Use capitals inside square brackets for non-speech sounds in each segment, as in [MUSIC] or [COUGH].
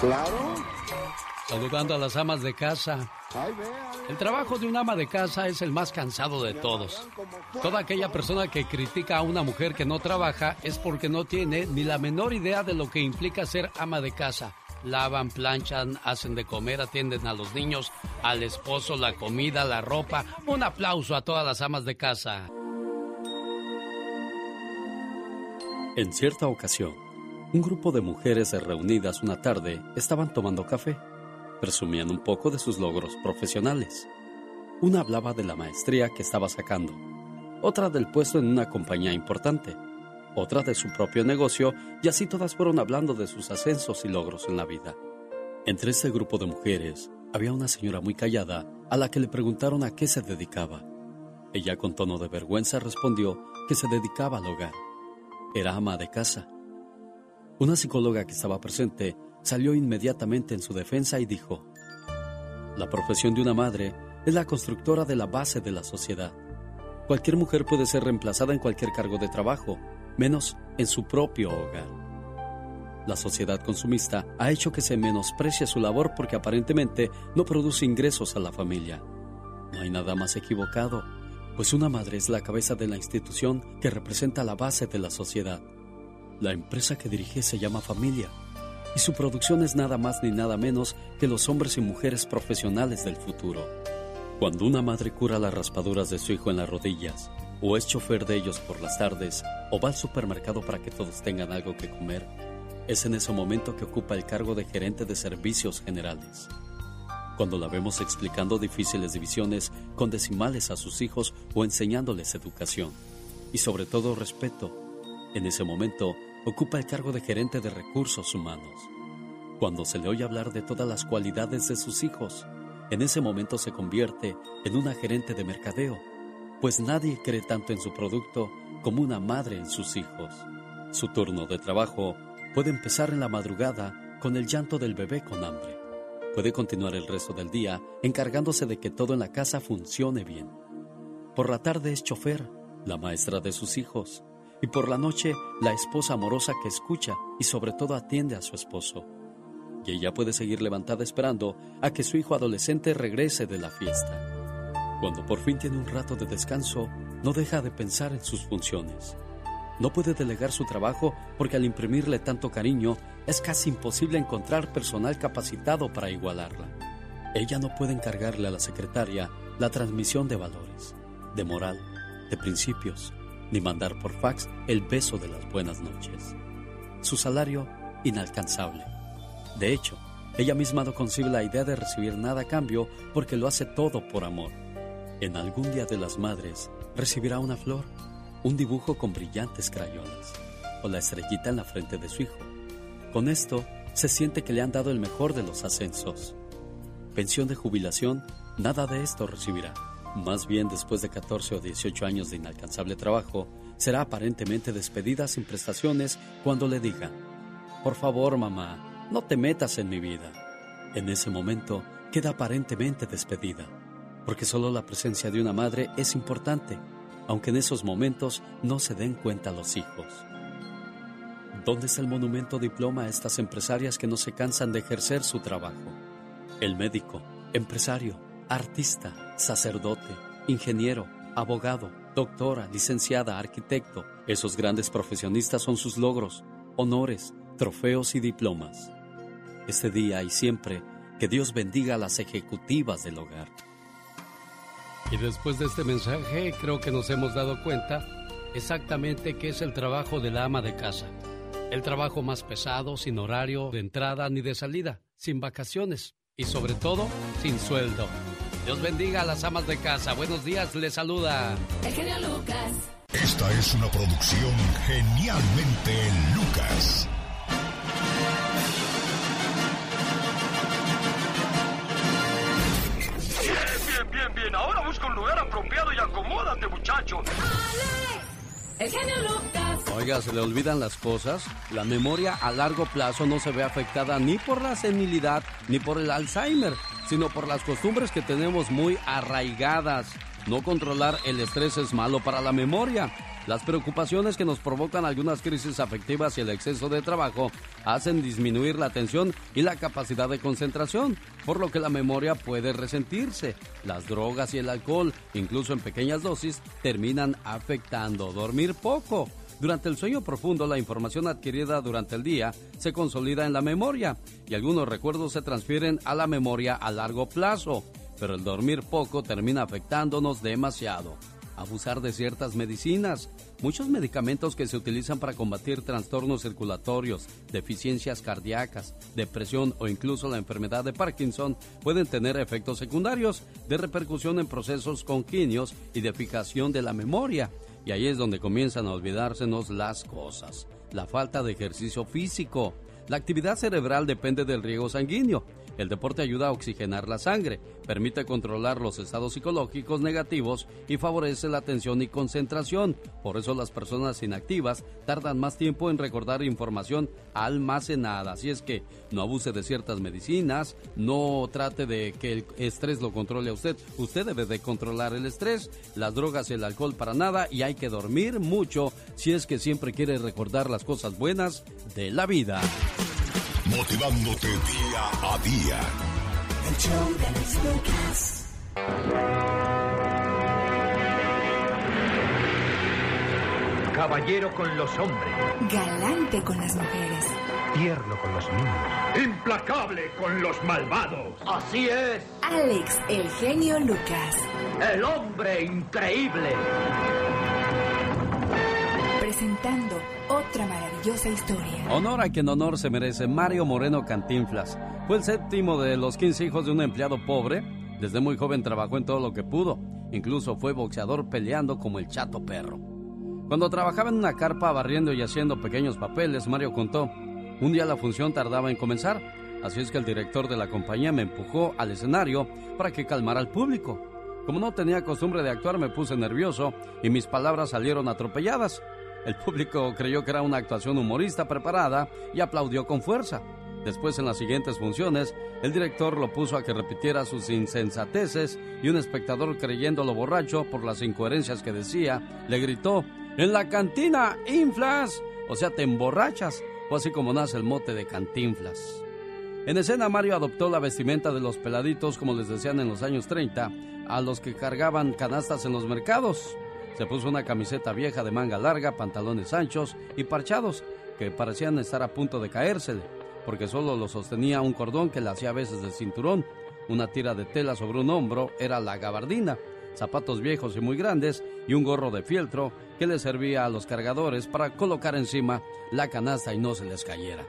Claro. Saludando a las amas de casa. El trabajo de un ama de casa es el más cansado de todos. Toda aquella persona que critica a una mujer que no trabaja es porque no tiene ni la menor idea de lo que implica ser ama de casa. Lavan, planchan, hacen de comer, atienden a los niños, al esposo, la comida, la ropa. Un aplauso a todas las amas de casa. En cierta ocasión, un grupo de mujeres reunidas una tarde estaban tomando café. Presumían un poco de sus logros profesionales. Una hablaba de la maestría que estaba sacando, otra del puesto en una compañía importante, otra de su propio negocio y así todas fueron hablando de sus ascensos y logros en la vida. Entre ese grupo de mujeres había una señora muy callada a la que le preguntaron a qué se dedicaba. Ella con tono de vergüenza respondió que se dedicaba al hogar. Era ama de casa. Una psicóloga que estaba presente salió inmediatamente en su defensa y dijo, La profesión de una madre es la constructora de la base de la sociedad. Cualquier mujer puede ser reemplazada en cualquier cargo de trabajo, menos en su propio hogar. La sociedad consumista ha hecho que se menosprecie su labor porque aparentemente no produce ingresos a la familia. No hay nada más equivocado, pues una madre es la cabeza de la institución que representa la base de la sociedad. La empresa que dirige se llama familia y su producción es nada más ni nada menos que los hombres y mujeres profesionales del futuro. Cuando una madre cura las raspaduras de su hijo en las rodillas, o es chofer de ellos por las tardes, o va al supermercado para que todos tengan algo que comer, es en ese momento que ocupa el cargo de gerente de servicios generales. Cuando la vemos explicando difíciles divisiones con decimales a sus hijos o enseñándoles educación, y sobre todo respeto, en ese momento ocupa el cargo de gerente de recursos humanos. Cuando se le oye hablar de todas las cualidades de sus hijos, en ese momento se convierte en una gerente de mercadeo, pues nadie cree tanto en su producto como una madre en sus hijos. Su turno de trabajo puede empezar en la madrugada con el llanto del bebé con hambre. Puede continuar el resto del día encargándose de que todo en la casa funcione bien. Por la tarde es chofer, la maestra de sus hijos, y por la noche la esposa amorosa que escucha y sobre todo atiende a su esposo. Y ella puede seguir levantada esperando a que su hijo adolescente regrese de la fiesta. Cuando por fin tiene un rato de descanso, no deja de pensar en sus funciones. No puede delegar su trabajo porque al imprimirle tanto cariño es casi imposible encontrar personal capacitado para igualarla. Ella no puede encargarle a la secretaria la transmisión de valores, de moral, de principios, ni mandar por fax el beso de las buenas noches. Su salario, inalcanzable. De hecho, ella misma no concibe la idea de recibir nada a cambio porque lo hace todo por amor. En algún día de las madres recibirá una flor, un dibujo con brillantes crayones o la estrellita en la frente de su hijo. Con esto se siente que le han dado el mejor de los ascensos. Pensión de jubilación, nada de esto recibirá. Más bien, después de 14 o 18 años de inalcanzable trabajo, será aparentemente despedida sin prestaciones cuando le digan, por favor mamá, no te metas en mi vida. En ese momento queda aparentemente despedida, porque solo la presencia de una madre es importante, aunque en esos momentos no se den cuenta los hijos. ¿Dónde está el monumento diploma a estas empresarias que no se cansan de ejercer su trabajo? El médico, empresario, artista, sacerdote, ingeniero, abogado, doctora, licenciada, arquitecto. Esos grandes profesionistas son sus logros, honores, trofeos y diplomas. Este día y siempre, que Dios bendiga a las ejecutivas del hogar. Y después de este mensaje, creo que nos hemos dado cuenta exactamente qué es el trabajo de la ama de casa. El trabajo más pesado, sin horario de entrada ni de salida, sin vacaciones y sobre todo, sin sueldo. Dios bendiga a las amas de casa. Buenos días, les saluda. El genio Lucas. Esta es una producción genialmente Lucas. Bien, bien, bien. Ahora busca un lugar apropiado y acomódate, muchacho. El genio Lucas. Oiga, se le olvidan las cosas. La memoria a largo plazo no se ve afectada ni por la senilidad ni por el Alzheimer, sino por las costumbres que tenemos muy arraigadas. No controlar el estrés es malo para la memoria. Las preocupaciones que nos provocan algunas crisis afectivas y el exceso de trabajo hacen disminuir la atención y la capacidad de concentración, por lo que la memoria puede resentirse. Las drogas y el alcohol, incluso en pequeñas dosis, terminan afectando. Dormir poco. Durante el sueño profundo, la información adquirida durante el día se consolida en la memoria y algunos recuerdos se transfieren a la memoria a largo plazo, pero el dormir poco termina afectándonos demasiado abusar de ciertas medicinas. Muchos medicamentos que se utilizan para combatir trastornos circulatorios, deficiencias cardíacas, depresión o incluso la enfermedad de Parkinson pueden tener efectos secundarios de repercusión en procesos conquinios y de fijación de la memoria. Y ahí es donde comienzan a olvidársenos las cosas. La falta de ejercicio físico. La actividad cerebral depende del riego sanguíneo el deporte ayuda a oxigenar la sangre, permite controlar los estados psicológicos negativos y favorece la atención y concentración. Por eso las personas inactivas tardan más tiempo en recordar información almacenada. Así es que no abuse de ciertas medicinas, no trate de que el estrés lo controle a usted. Usted debe de controlar el estrés, las drogas y el alcohol para nada y hay que dormir mucho si es que siempre quiere recordar las cosas buenas de la vida motivándote día a día. El show de los Lucas. Caballero con los hombres. Galante con las mujeres. Tierno con los niños. Implacable con los malvados. Así es. Alex, el genio Lucas. El hombre increíble. Presentando otra maravillosa historia. Honor a quien honor se merece. Mario Moreno Cantinflas fue el séptimo de los 15 hijos de un empleado pobre. Desde muy joven trabajó en todo lo que pudo. Incluso fue boxeador peleando como el chato perro. Cuando trabajaba en una carpa barriendo y haciendo pequeños papeles, Mario contó, un día la función tardaba en comenzar, así es que el director de la compañía me empujó al escenario para que calmara al público. Como no tenía costumbre de actuar, me puse nervioso y mis palabras salieron atropelladas. El público creyó que era una actuación humorista preparada y aplaudió con fuerza. Después, en las siguientes funciones, el director lo puso a que repitiera sus insensateces y un espectador, creyéndolo borracho por las incoherencias que decía, le gritó: ¡En la cantina, inflas! O sea, te emborrachas. O así como nace el mote de cantinflas. En escena, Mario adoptó la vestimenta de los peladitos, como les decían en los años 30, a los que cargaban canastas en los mercados. Se puso una camiseta vieja de manga larga, pantalones anchos y parchados que parecían estar a punto de caérsele, porque solo lo sostenía un cordón que le hacía a veces de cinturón. Una tira de tela sobre un hombro era la gabardina, zapatos viejos y muy grandes y un gorro de fieltro que le servía a los cargadores para colocar encima la canasta y no se les cayera.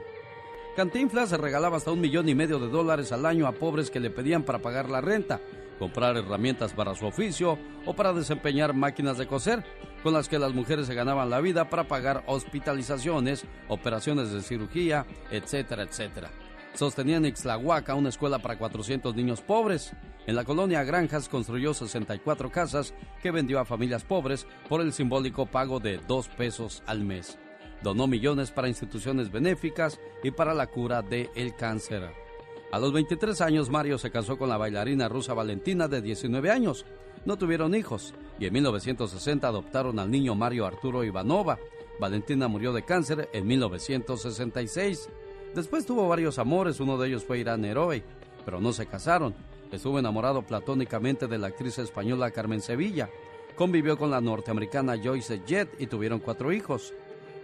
Cantinflas regalaba hasta un millón y medio de dólares al año a pobres que le pedían para pagar la renta comprar herramientas para su oficio o para desempeñar máquinas de coser, con las que las mujeres se ganaban la vida para pagar hospitalizaciones, operaciones de cirugía, etcétera, etcétera. Sostenía en Ixtlahuaca una escuela para 400 niños pobres. En la colonia Granjas construyó 64 casas que vendió a familias pobres por el simbólico pago de 2 pesos al mes. Donó millones para instituciones benéficas y para la cura del el cáncer. A los 23 años, Mario se casó con la bailarina rusa Valentina de 19 años. No tuvieron hijos y en 1960 adoptaron al niño Mario Arturo Ivanova. Valentina murió de cáncer en 1966. Después tuvo varios amores, uno de ellos fue Irán Heroe, pero no se casaron. Estuvo enamorado platónicamente de la actriz española Carmen Sevilla. Convivió con la norteamericana Joyce Jett y tuvieron cuatro hijos.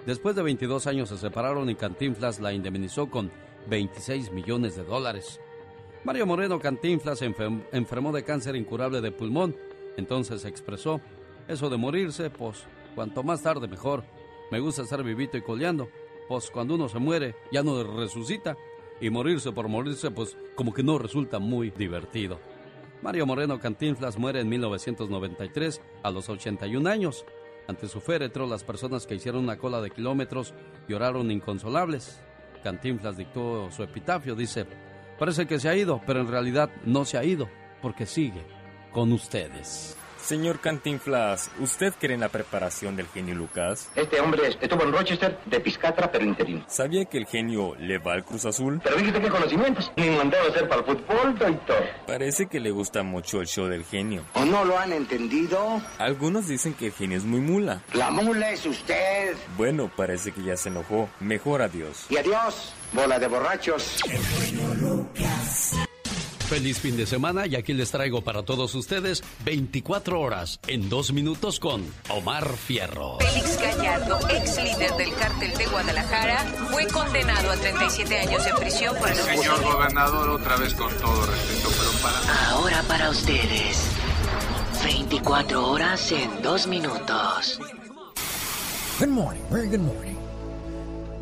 Después de 22 años se separaron y Cantinflas la indemnizó con 26 millones de dólares. Mario Moreno Cantinflas enfermó de cáncer incurable de pulmón. Entonces expresó, eso de morirse, pues cuanto más tarde mejor. Me gusta estar vivito y coleando, pues cuando uno se muere ya no resucita. Y morirse por morirse, pues como que no resulta muy divertido. Mario Moreno Cantinflas muere en 1993 a los 81 años. Ante su féretro, las personas que hicieron una cola de kilómetros lloraron inconsolables. Cantinflas dictó su epitafio, dice, parece que se ha ido, pero en realidad no se ha ido, porque sigue con ustedes. Señor Cantinflas, ¿usted cree en la preparación del genio Lucas? Este hombre estuvo en Rochester de piscatra, pero interino. ¿Sabía que el genio le va al Cruz Azul? Pero dijiste qué conocimientos. Ni mandó a hacer para el fútbol, doctor. Parece que le gusta mucho el show del genio. ¿O no lo han entendido? Algunos dicen que el genio es muy mula. La mula es usted. Bueno, parece que ya se enojó. Mejor adiós. Y adiós, bola de borrachos. El genio Lucas. Feliz fin de semana y aquí les traigo para todos ustedes 24 horas en dos minutos con Omar Fierro. Félix Gallardo, ex líder del cártel de Guadalajara, fue condenado a 37 años de prisión por el Señor gobernador, otra vez con todo respeto, pero para... Ahora para ustedes, 24 horas en dos minutos. Good morning, very good morning.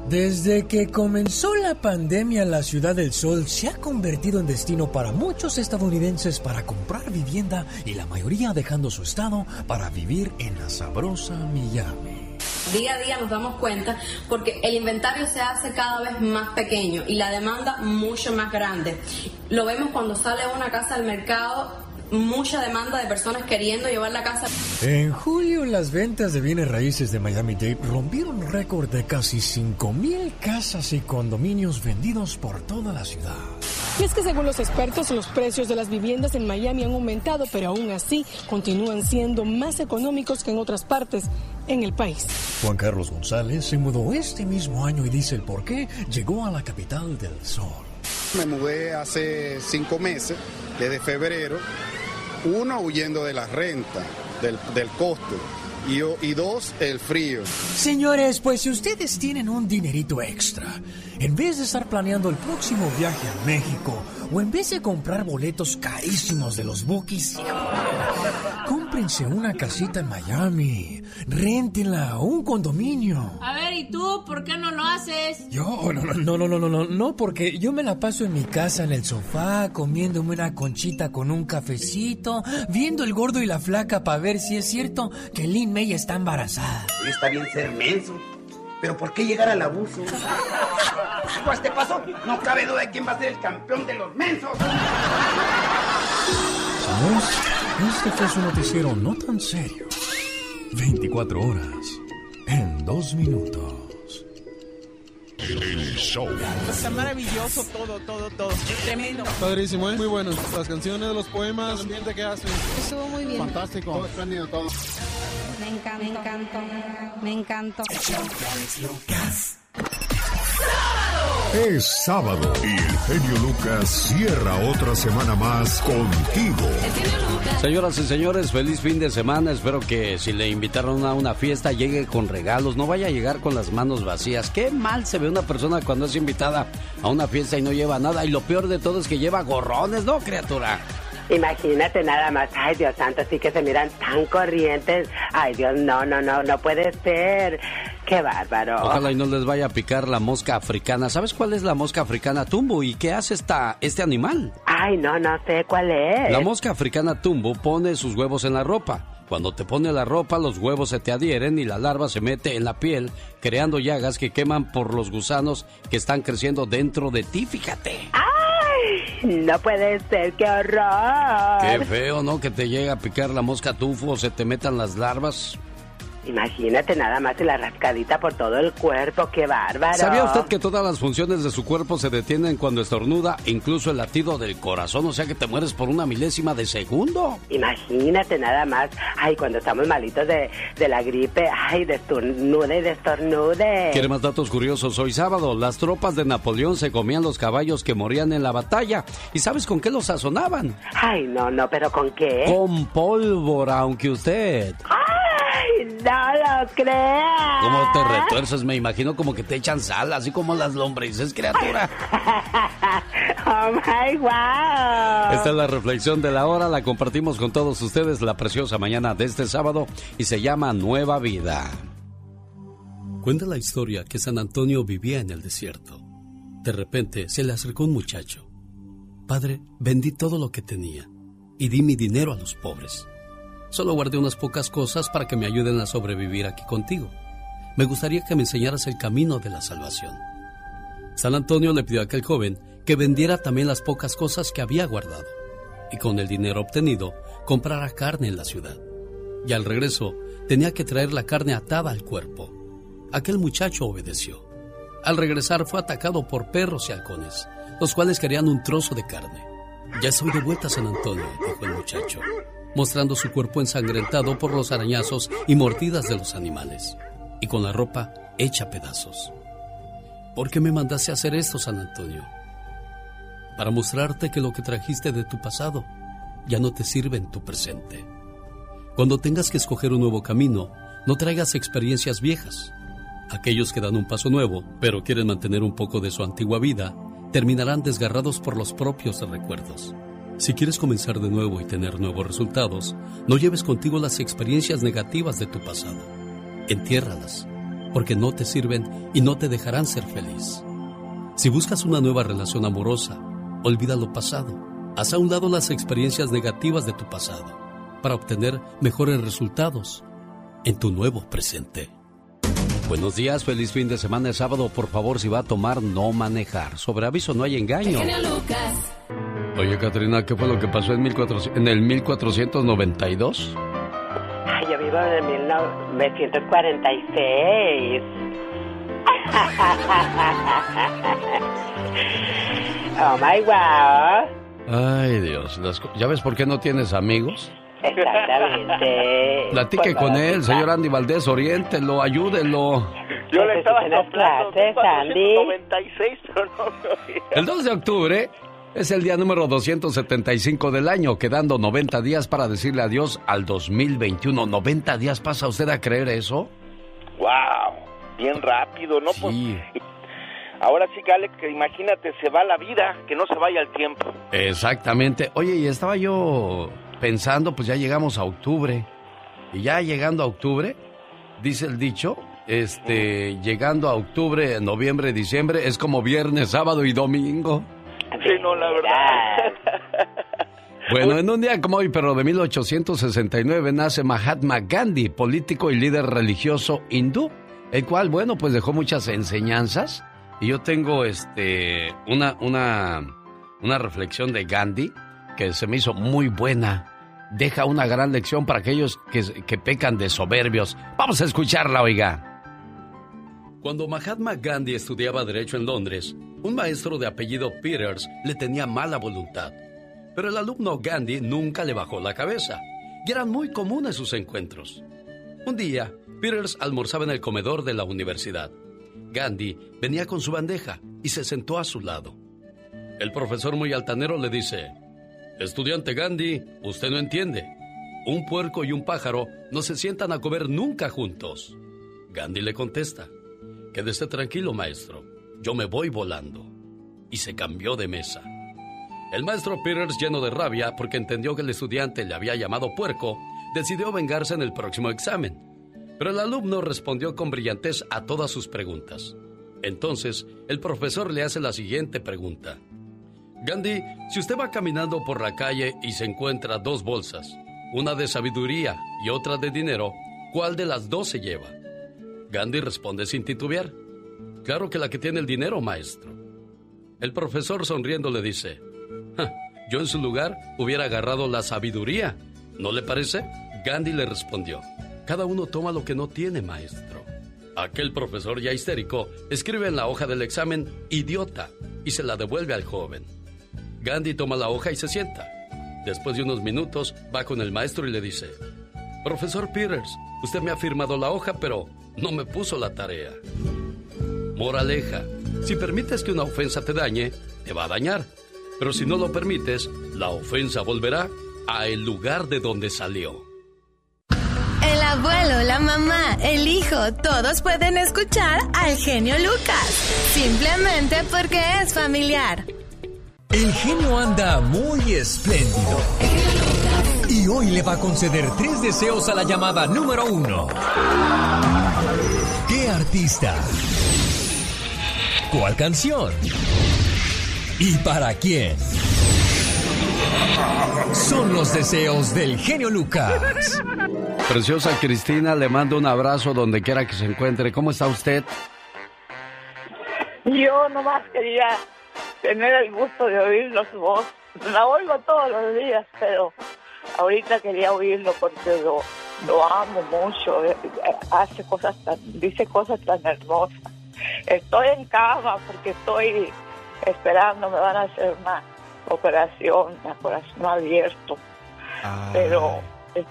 Desde que comenzó la pandemia, la Ciudad del Sol se ha convertido en destino para muchos estadounidenses para comprar vivienda y la mayoría dejando su estado para vivir en la sabrosa Miami. Día a día nos damos cuenta porque el inventario se hace cada vez más pequeño y la demanda mucho más grande. Lo vemos cuando sale una casa al mercado mucha demanda de personas queriendo llevar la casa. En julio, las ventas de bienes raíces de Miami-Dade rompieron un récord de casi 5.000 casas y condominios vendidos por toda la ciudad. Y es que según los expertos, los precios de las viviendas en Miami han aumentado, pero aún así continúan siendo más económicos que en otras partes en el país. Juan Carlos González se mudó este mismo año y dice el por qué llegó a la capital del sol. Me mudé hace cinco meses, desde febrero, uno, huyendo de la renta, del, del costo. Y, y, dos, el frío. Señores, pues si ustedes tienen un dinerito extra, en vez de estar planeando el próximo viaje a México, o en vez de comprar boletos carísimos de los bookies, [LAUGHS] cómprense una casita en Miami, réntenla o un condominio. A ver, ¿y tú por qué no lo haces? Yo, no, no, no, no, no, no, no, porque yo me la paso en mi casa en el sofá, comiéndome una conchita con un cafecito, viendo el gordo y la flaca para ver si es cierto que Lynn May está embarazada. Está bien ser menso, pero ¿por qué llegar al abuso? A este paso, no cabe duda de quién va a ser el campeón de los mensos. Este fue su noticiero no tan serio. 24 horas en dos minutos. El show. Está maravilloso todo, todo, todo. Tremendo. Padrísimo, ¿eh? Muy bueno. Las canciones, los poemas, el ambiente que hacen. Estuvo muy bien. Fantástico. Todo espléndido, todo. Me encantó. Me encantó. Me encantó. Es sábado y el genio Lucas cierra otra semana más contigo. Señoras y señores, feliz fin de semana. Espero que si le invitaron a una fiesta llegue con regalos, no vaya a llegar con las manos vacías. Qué mal se ve una persona cuando es invitada a una fiesta y no lleva nada. Y lo peor de todo es que lleva gorrones, ¿no, criatura? Imagínate nada más, ay Dios santo, sí que se miran tan corrientes. Ay Dios, no, no, no, no puede ser. Qué bárbaro. Ojalá y no les vaya a picar la mosca africana. ¿Sabes cuál es la mosca africana tumbo y qué hace esta, este animal? Ay, no, no sé cuál es. La mosca africana tumbo pone sus huevos en la ropa. Cuando te pone la ropa, los huevos se te adhieren y la larva se mete en la piel, creando llagas que queman por los gusanos que están creciendo dentro de ti, fíjate. ¡Ay! No puede ser, qué horror. Qué feo, ¿no? Que te llegue a picar la mosca tufo o se te metan las larvas. Imagínate nada más la rascadita por todo el cuerpo, qué bárbaro. ¿Sabía usted que todas las funciones de su cuerpo se detienen cuando estornuda, incluso el latido del corazón? O sea que te mueres por una milésima de segundo. Imagínate nada más. Ay, cuando estamos malitos de, de la gripe, ay, de estornude y de estornude. ¿Quiere más datos curiosos? Hoy sábado, las tropas de Napoleón se comían los caballos que morían en la batalla. ¿Y sabes con qué los sazonaban? Ay, no, no, pero ¿con qué? Con pólvora, aunque usted. ¡Ay, no lo creas! ¿Cómo te retuerces? Me imagino como que te echan sal, así como las lombrices, criatura. [LAUGHS] ¡Oh, my wow! Esta es la reflexión de la hora, la compartimos con todos ustedes la preciosa mañana de este sábado y se llama Nueva Vida. Cuenta la historia que San Antonio vivía en el desierto. De repente se le acercó un muchacho. Padre, vendí todo lo que tenía y di mi dinero a los pobres. Solo guardé unas pocas cosas para que me ayuden a sobrevivir aquí contigo. Me gustaría que me enseñaras el camino de la salvación. San Antonio le pidió a aquel joven que vendiera también las pocas cosas que había guardado y con el dinero obtenido comprara carne en la ciudad y al regreso tenía que traer la carne atada al cuerpo. Aquel muchacho obedeció. Al regresar fue atacado por perros y halcones, los cuales querían un trozo de carne. Ya estoy de vuelta San Antonio, dijo el muchacho, mostrando su cuerpo ensangrentado por los arañazos y mordidas de los animales, y con la ropa hecha pedazos. ¿Por qué me mandaste hacer esto, San Antonio? Para mostrarte que lo que trajiste de tu pasado ya no te sirve en tu presente. Cuando tengas que escoger un nuevo camino, no traigas experiencias viejas. Aquellos que dan un paso nuevo, pero quieren mantener un poco de su antigua vida, terminarán desgarrados por los propios recuerdos. Si quieres comenzar de nuevo y tener nuevos resultados, no lleves contigo las experiencias negativas de tu pasado. Entiérralas, porque no te sirven y no te dejarán ser feliz. Si buscas una nueva relación amorosa, olvida lo pasado. Haz a un lado las experiencias negativas de tu pasado para obtener mejores resultados en tu nuevo presente. Buenos días, feliz fin de semana de sábado. Por favor, si va a tomar, no manejar. Sobre aviso no hay engaño. Oye, Katrina, ¿qué fue lo que pasó en, 1400, en el 1492? Ay, yo vivo en el 1946. [LAUGHS] oh my wow. Ay, Dios. ¿Ya ves por qué no tienes amigos? Exactamente. Platique con él, señor Andy Valdés, oriéntelo, ayúdelo. Yo le estaba las clases, Andy. 96, pero no me El 2 de octubre es el día número 275 del año, quedando 90 días para decirle adiós al 2021. ¿90 días pasa usted a creer eso? ¡Wow! Bien rápido, ¿no? Sí. Pues, ahora sí, Alex, que imagínate, se va la vida, que no se vaya el tiempo. Exactamente. Oye, y estaba yo pensando, pues ya llegamos a octubre. Y ya llegando a octubre, dice el dicho, este, llegando a octubre, noviembre, diciembre, es como viernes, sábado y domingo. Sí, no, la verdad. [LAUGHS] Bueno, en un día como hoy, pero de 1869, nace Mahatma Gandhi, político y líder religioso hindú, el cual, bueno, pues dejó muchas enseñanzas. Y yo tengo este una, una, una reflexión de Gandhi que se me hizo muy buena. Deja una gran lección para aquellos que, que pecan de soberbios. Vamos a escucharla, oiga. Cuando Mahatma Gandhi estudiaba Derecho en Londres, un maestro de apellido Peters le tenía mala voluntad. Pero el alumno Gandhi nunca le bajó la cabeza, y eran muy comunes sus encuentros. Un día, Peters almorzaba en el comedor de la universidad. Gandhi venía con su bandeja y se sentó a su lado. El profesor muy altanero le dice, Estudiante Gandhi, usted no entiende. Un puerco y un pájaro no se sientan a comer nunca juntos. Gandhi le contesta, Quédese tranquilo, maestro. Yo me voy volando. Y se cambió de mesa. El maestro Peters, lleno de rabia porque entendió que el estudiante le había llamado puerco, decidió vengarse en el próximo examen. Pero el alumno respondió con brillantez a todas sus preguntas. Entonces, el profesor le hace la siguiente pregunta. Gandhi, si usted va caminando por la calle y se encuentra dos bolsas, una de sabiduría y otra de dinero, ¿cuál de las dos se lleva? Gandhi responde sin titubear. Claro que la que tiene el dinero, maestro. El profesor sonriendo le dice, yo en su lugar hubiera agarrado la sabiduría. ¿No le parece? Gandhi le respondió, cada uno toma lo que no tiene, maestro. Aquel profesor ya histérico escribe en la hoja del examen idiota y se la devuelve al joven. Gandhi toma la hoja y se sienta. Después de unos minutos va con el maestro y le dice, Profesor Peters, usted me ha firmado la hoja, pero no me puso la tarea. Moraleja, si permites que una ofensa te dañe, te va a dañar. Pero si no lo permites, la ofensa volverá a el lugar de donde salió. El abuelo, la mamá, el hijo, todos pueden escuchar al genio Lucas. Simplemente porque es familiar. El genio anda muy espléndido. Y hoy le va a conceder tres deseos a la llamada número uno. ¿Qué artista? ¿Cuál canción? ¿Y para quién? Son los deseos del genio Lucas. Preciosa Cristina, le mando un abrazo donde quiera que se encuentre. ¿Cómo está usted? Yo nomás quería tener el gusto de oírlo su voz. La oigo todos los días, pero ahorita quería oírlo porque lo, lo amo mucho, eh, eh, hace cosas tan, dice cosas tan hermosas. Estoy en cama porque estoy esperando, me van a hacer una operación, a corazón abierto. Pero eh,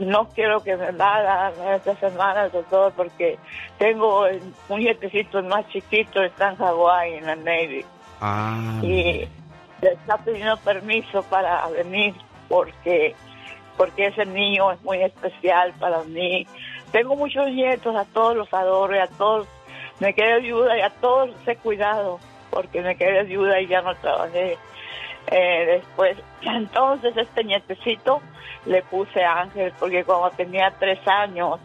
no quiero que me hagan esta semana, doctor, porque tengo un nietecito más chiquito, está en Hawái, en la Navy. Ah. Y le está pidiendo permiso para venir porque porque ese niño es muy especial para mí. Tengo muchos nietos, a todos los adoro y a todos me quedé ayuda y a todos he cuidado porque me quedé ayuda y ya no trabajé. Eh, después, [CLEARS THROAT] entonces este nietecito le puse Ángel porque cuando tenía tres años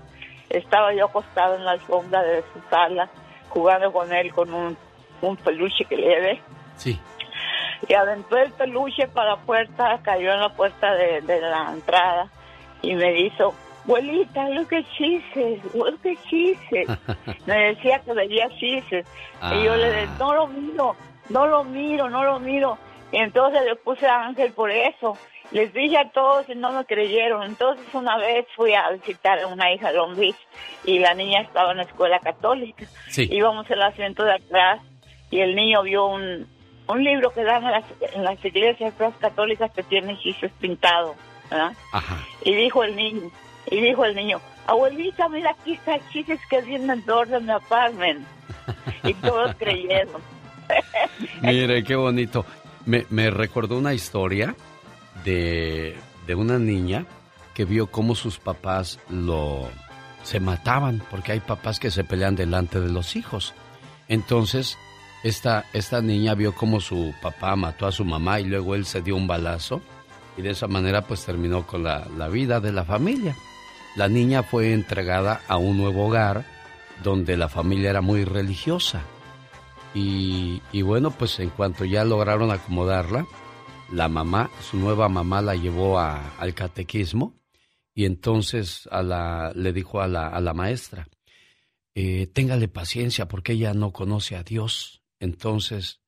estaba yo acostado en la alfombra de su sala jugando con él con un, un peluche que le llevé. Sí. Y aventó el peluche para la puerta, cayó en la puerta de, de la entrada y me hizo, abuelita, lo que chises, lo que chises. [LAUGHS] me decía que veía chises. Y yo le dije, no lo miro, no lo miro, no lo miro. Y entonces le puse a Ángel por eso. Les dije a todos y no me creyeron. Entonces una vez fui a visitar a una hija de Long Beach y la niña estaba en la escuela católica. Sí. Íbamos en el asiento de atrás y el niño vio un, un libro que dan en las, en las iglesias católicas que tiene Jesus pintado, ¿verdad? Ajá. Y dijo el niño, y dijo el niño, abuelita, mira aquí está Jesus que viene en orden de apartment. Y todos [LAUGHS] creyeron. Mire, qué bonito. Me, me recordó una historia de, de una niña que vio cómo sus papás lo se mataban, porque hay papás que se pelean delante de los hijos. Entonces, esta, esta niña vio cómo su papá mató a su mamá y luego él se dio un balazo y de esa manera pues terminó con la, la vida de la familia. La niña fue entregada a un nuevo hogar donde la familia era muy religiosa. Y, y, bueno, pues en cuanto ya lograron acomodarla, la mamá, su nueva mamá la llevó al catequismo y entonces a la, le dijo a la, a la maestra, eh, téngale paciencia porque ella no conoce a Dios. Entonces,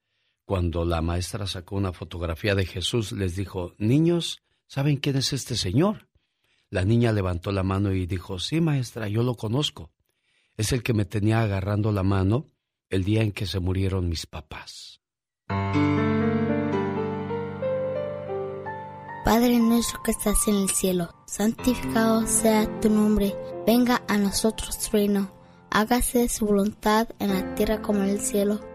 cuando la maestra sacó una fotografía de Jesús, les dijo, niños, ¿saben quién es este señor? La niña levantó la mano y dijo, sí, maestra, yo lo conozco. Es el que me tenía agarrando la mano el día en que se murieron mis papás. Padre nuestro que estás en el cielo, santificado sea tu nombre, venga a nosotros tu reino, hágase su voluntad en la tierra como en el cielo.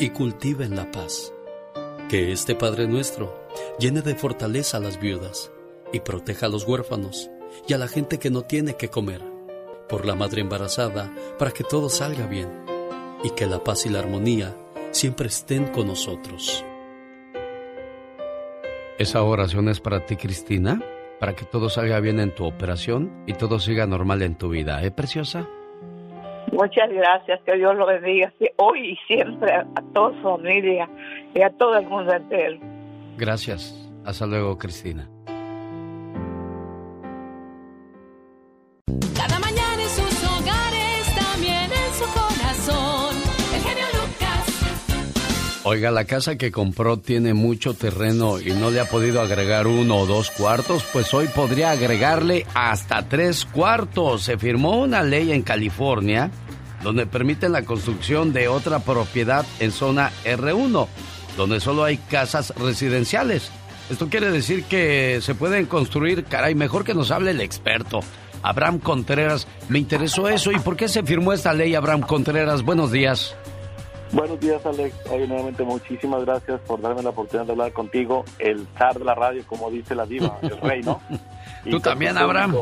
y cultiven la paz. Que este Padre nuestro llene de fortaleza a las viudas y proteja a los huérfanos y a la gente que no tiene que comer, por la madre embarazada, para que todo salga bien y que la paz y la armonía siempre estén con nosotros. Esa oración es para ti, Cristina, para que todo salga bien en tu operación y todo siga normal en tu vida, ¿eh, preciosa? Muchas gracias, que Dios lo bendiga hoy y siempre a toda su familia y a todo el mundo entero. Gracias. Hasta luego, Cristina. Cada mañana en sus hogares, también en su corazón. El genio Lucas. Oiga, la casa que compró tiene mucho terreno y no le ha podido agregar uno o dos cuartos, pues hoy podría agregarle hasta tres cuartos. Se firmó una ley en California donde permiten la construcción de otra propiedad en zona R1, donde solo hay casas residenciales. Esto quiere decir que se pueden construir, caray, mejor que nos hable el experto. Abraham Contreras. Me interesó eso. ¿Y por qué se firmó esta ley, Abraham Contreras? Buenos días. Buenos días, Alex. Hoy nuevamente muchísimas gracias por darme la oportunidad de hablar contigo, el zar de la radio, como dice la diva, el [LAUGHS] rey, ¿no? ¿Tú también, Abraham?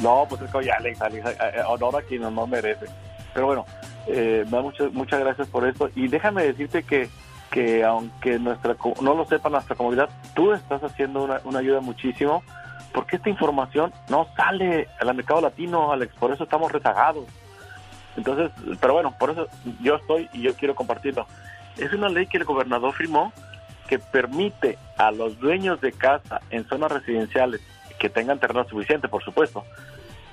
No, pues es que oye, Alex, Alex, eh, eh, honor a quien no merece. Pero bueno, eh, muchas, muchas gracias por esto. Y déjame decirte que, que aunque nuestra no lo sepa nuestra comunidad, tú estás haciendo una, una ayuda muchísimo, porque esta información no sale al mercado latino, Alex, por eso estamos rezagados. Entonces, pero bueno, por eso yo estoy y yo quiero compartirlo. Es una ley que el gobernador firmó que permite a los dueños de casa en zonas residenciales que tengan terreno suficiente, por supuesto,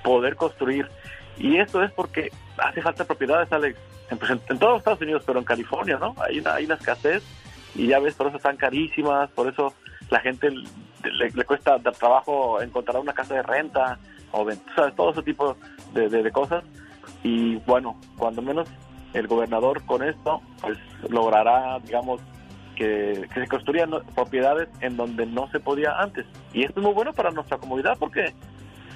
poder construir. Y esto es porque hace falta propiedades, Alex, en, todos los Estados Unidos, pero en California, ¿no? Hay una, hay escasez y ya ves, por eso están carísimas, por eso la gente le, cuesta de trabajo encontrar una casa de renta o ¿sabes? todo ese tipo de, cosas y bueno, cuando menos el gobernador con esto pues logrará, digamos, que, se construyan propiedades en donde no se podía antes. Y esto es muy bueno para nuestra comunidad porque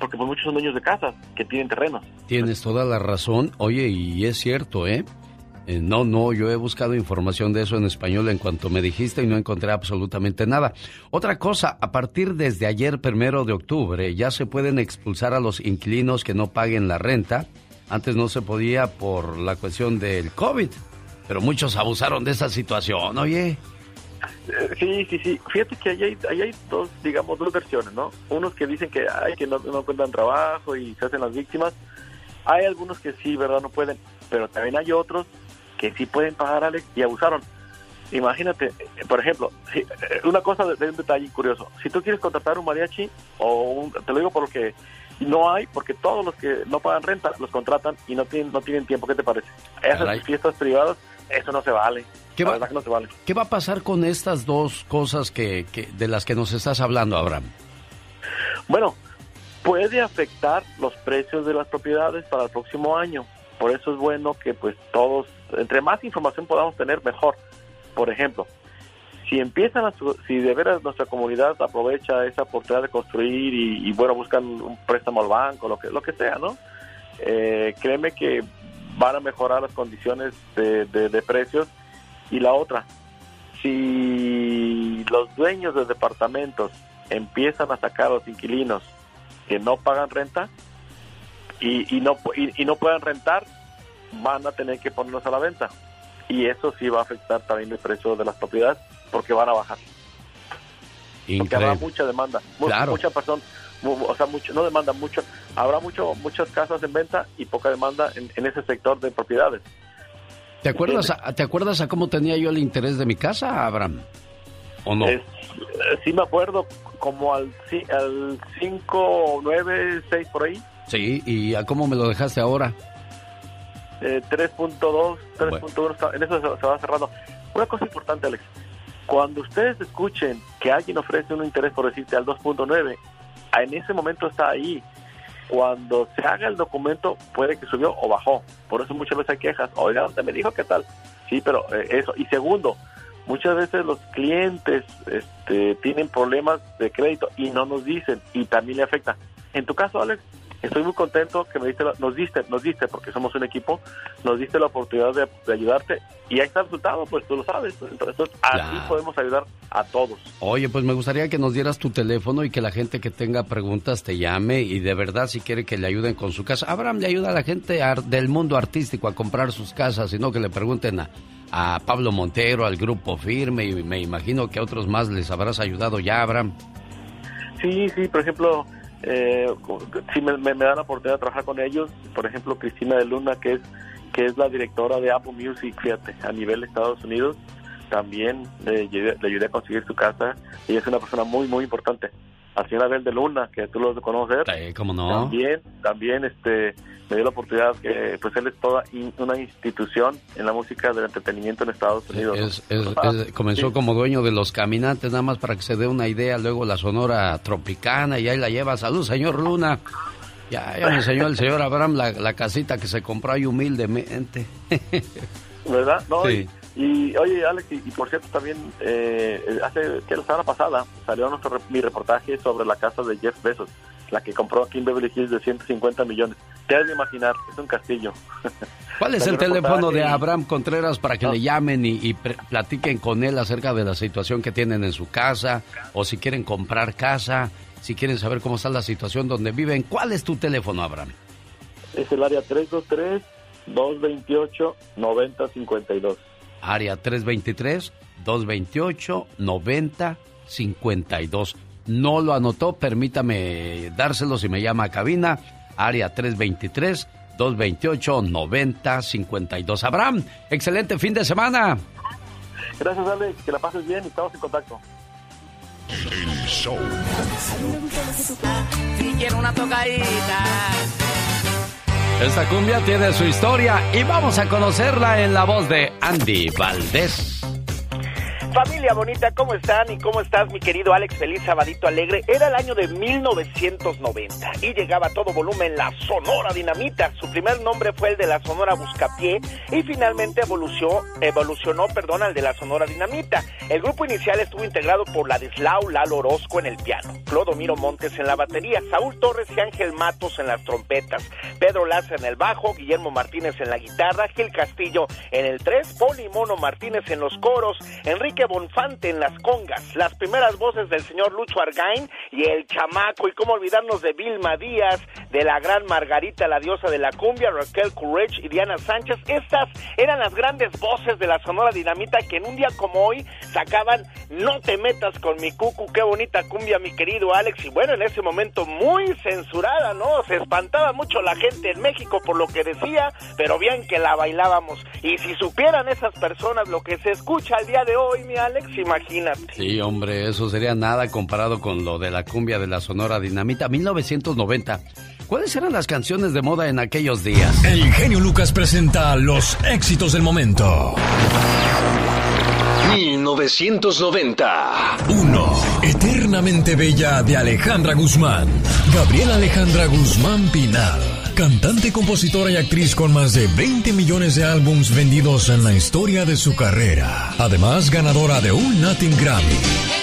porque pues muchos son dueños de casas que tienen terrenos. Tienes toda la razón. Oye, y es cierto, ¿eh? ¿eh? no, no, yo he buscado información de eso en español en cuanto me dijiste y no encontré absolutamente nada. Otra cosa, a partir desde ayer, primero de octubre, ya se pueden expulsar a los inquilinos que no paguen la renta antes no se podía por la cuestión del COVID, pero muchos abusaron de esa situación, oye. Sí, sí, sí. Fíjate que ahí hay, hay dos, digamos, dos versiones, ¿no? Unos que dicen que, hay que no, no encuentran trabajo y se hacen las víctimas. Hay algunos que sí, ¿verdad? No pueden. Pero también hay otros que sí pueden pagar, Alex, y abusaron. Imagínate, eh, por ejemplo, eh, una cosa de, un detalle curioso. Si tú quieres contratar un mariachi, o un, te lo digo porque no hay porque todos los que no pagan renta los contratan y no tienen, no tienen tiempo. ¿Qué te parece? Esas fiestas privadas, eso no se vale. ¿Qué va, no se vale. ¿Qué va a pasar con estas dos cosas que, de las que nos estás hablando, Abraham? Bueno, puede afectar los precios de las propiedades para el próximo año. Por eso es bueno que pues todos, entre más información podamos tener, mejor. Por ejemplo, si empiezan a, si de veras nuestra comunidad aprovecha esa oportunidad de construir y, bueno, buscan un préstamo al banco, lo que, lo que sea, ¿no? Eh, créeme que van a mejorar las condiciones de, de, precios. Y la otra, si los dueños de departamentos empiezan a sacar a los inquilinos que no pagan renta y, y no, y, y no puedan rentar, van a tener que ponerlos a la venta. Y eso sí va a afectar también el precio de las propiedades porque van a bajar. Porque habrá mucha demanda, claro. mucha persona, o sea, mucho, no demanda mucho, habrá mucho, muchas casas en venta y poca demanda en, ese sector de propiedades. ¿Te acuerdas, a, ¿Te acuerdas a cómo tenía yo el interés de mi casa, Abraham? ¿O no? Eh, sí me acuerdo, como al, al 5, 9, 6 por ahí. Sí, ¿y a cómo me lo dejaste ahora? Eh, 3.2, 3.1, en eso se va cerrando. Una cosa importante, Alex, cuando ustedes escuchen que alguien ofrece un interés, por decirte, al 2.9, en ese momento está ahí. Cuando se haga el documento, puede que subió o bajó. Por eso muchas veces hay quejas. Oiga, usted me dijo qué tal. Sí, pero eh, eso. Y segundo, muchas veces los clientes este, tienen problemas de crédito y no nos dicen y también le afecta. En tu caso, Alex, estoy muy contento que me diste nos diste, nos diste, porque somos un equipo, nos diste la oportunidad de, ayudarte y ahí está el resultado, pues tú lo sabes. Entonces, así podemos ayudar a todos. Oye, pues me gustaría que nos dieras tu teléfono y que la gente que tenga preguntas te llame y de verdad si quiere que le ayuden con su casa. Abraham le ayuda a la gente del mundo artístico a comprar sus casas, sino que le pregunten a, a Pablo Montero, al grupo Firme y me imagino que a otros más les habrás ayudado ya, Abraham. Sí, sí, por ejemplo, eh, si me, me, dan la oportunidad de trabajar con ellos, por ejemplo Cristina de Luna, que es que es la directora de Apple Music, fíjate, a nivel de Estados Unidos, también le, le ayudé a conseguir su casa. y es una persona muy, muy importante. A señora Abel de Luna, que tú lo conoces. ¿cómo no? También, también este, me dio la oportunidad que, pues él es toda una institución en la música del entretenimiento en Estados Unidos. comenzó como dueño de los caminantes, nada más para que se dé una idea, luego la Sonora Tropicana y ahí la lleva. Salud, señor Luna. Ya, ya me enseñó el señor Abraham la, casita que se compró ahí humildemente. ¿Verdad? No, sí. Y oye, Alex, y, por cierto, también eh, hace que la semana pasada salió nuestro, mi reportaje sobre la casa de Jeff Bezos, la que compró aquí en Beverly Hills de 150 millones. Te has de imaginar, es un castillo. [LAUGHS] ¿Cuál es el teléfono de y- Abraham Contreras para que le llamen y, y platiquen con él acerca de la situación que tienen en su casa o si quieren comprar casa, si quieren saber cómo está la situación donde viven? ¿Cuál es tu teléfono, Abraham? Es el área 323-228-9052. Área 323-228-9052. No lo anotó, permítame dárselo si me llama a cabina. Área 323-228-9052. Abraham, excelente fin de semana. Gracias, Alex. Que la pases bien y estamos en contacto. El show. Si quiero una tocadita. Esta cumbia tiene su historia y vamos a conocerla en la voz de Andy Valdés. Familia bonita, ¿cómo están? ¿Y cómo estás, mi querido Alex Feliz Sabadito Alegre? Era el año de 1990 y llegaba a todo volumen la Sonora Dinamita. Su primer nombre fue el de la Sonora Buscapié y finalmente evolucionó, evolucionó perdón, al de la Sonora Dinamita. El grupo inicial estuvo integrado por Ladislao Lalo Orozco en el piano, Clodomiro Montes en la batería, Saúl Torres y Ángel Matos en las trompetas, Pedro Laza en el bajo, Guillermo Martínez en la guitarra, Gil Castillo en el 3, Poli Mono Martínez en los coros, Enrique Bonfante en las congas, las primeras voces del señor Lucho Argain y el chamaco, y cómo olvidarnos de Vilma Díaz, de la gran Margarita, la diosa de la cumbia, Raquel Courage y Diana Sánchez. Estas eran las grandes voces de la Sonora Dinamita que en un día como hoy sacaban No te metas con mi cucu, qué bonita cumbia, mi querido Alex. Y bueno, en ese momento muy censurada, ¿no? Se espantaba mucho la gente en México por lo que decía, pero bien que la bailábamos. Y si supieran esas personas lo que se escucha al día de hoy, mi Alex, imagínate. Sí, hombre, eso sería nada comparado con lo de la cumbia de la Sonora Dinamita 1990. ¿Cuáles eran las canciones de moda en aquellos días? El genio Lucas presenta los éxitos del momento. 1990. 1. Eternamente Bella de Alejandra Guzmán. Gabriela Alejandra Guzmán Pinal. Cantante, compositora y actriz con más de 20 millones de álbums vendidos en la historia de su carrera. Además, ganadora de un Latin Grammy.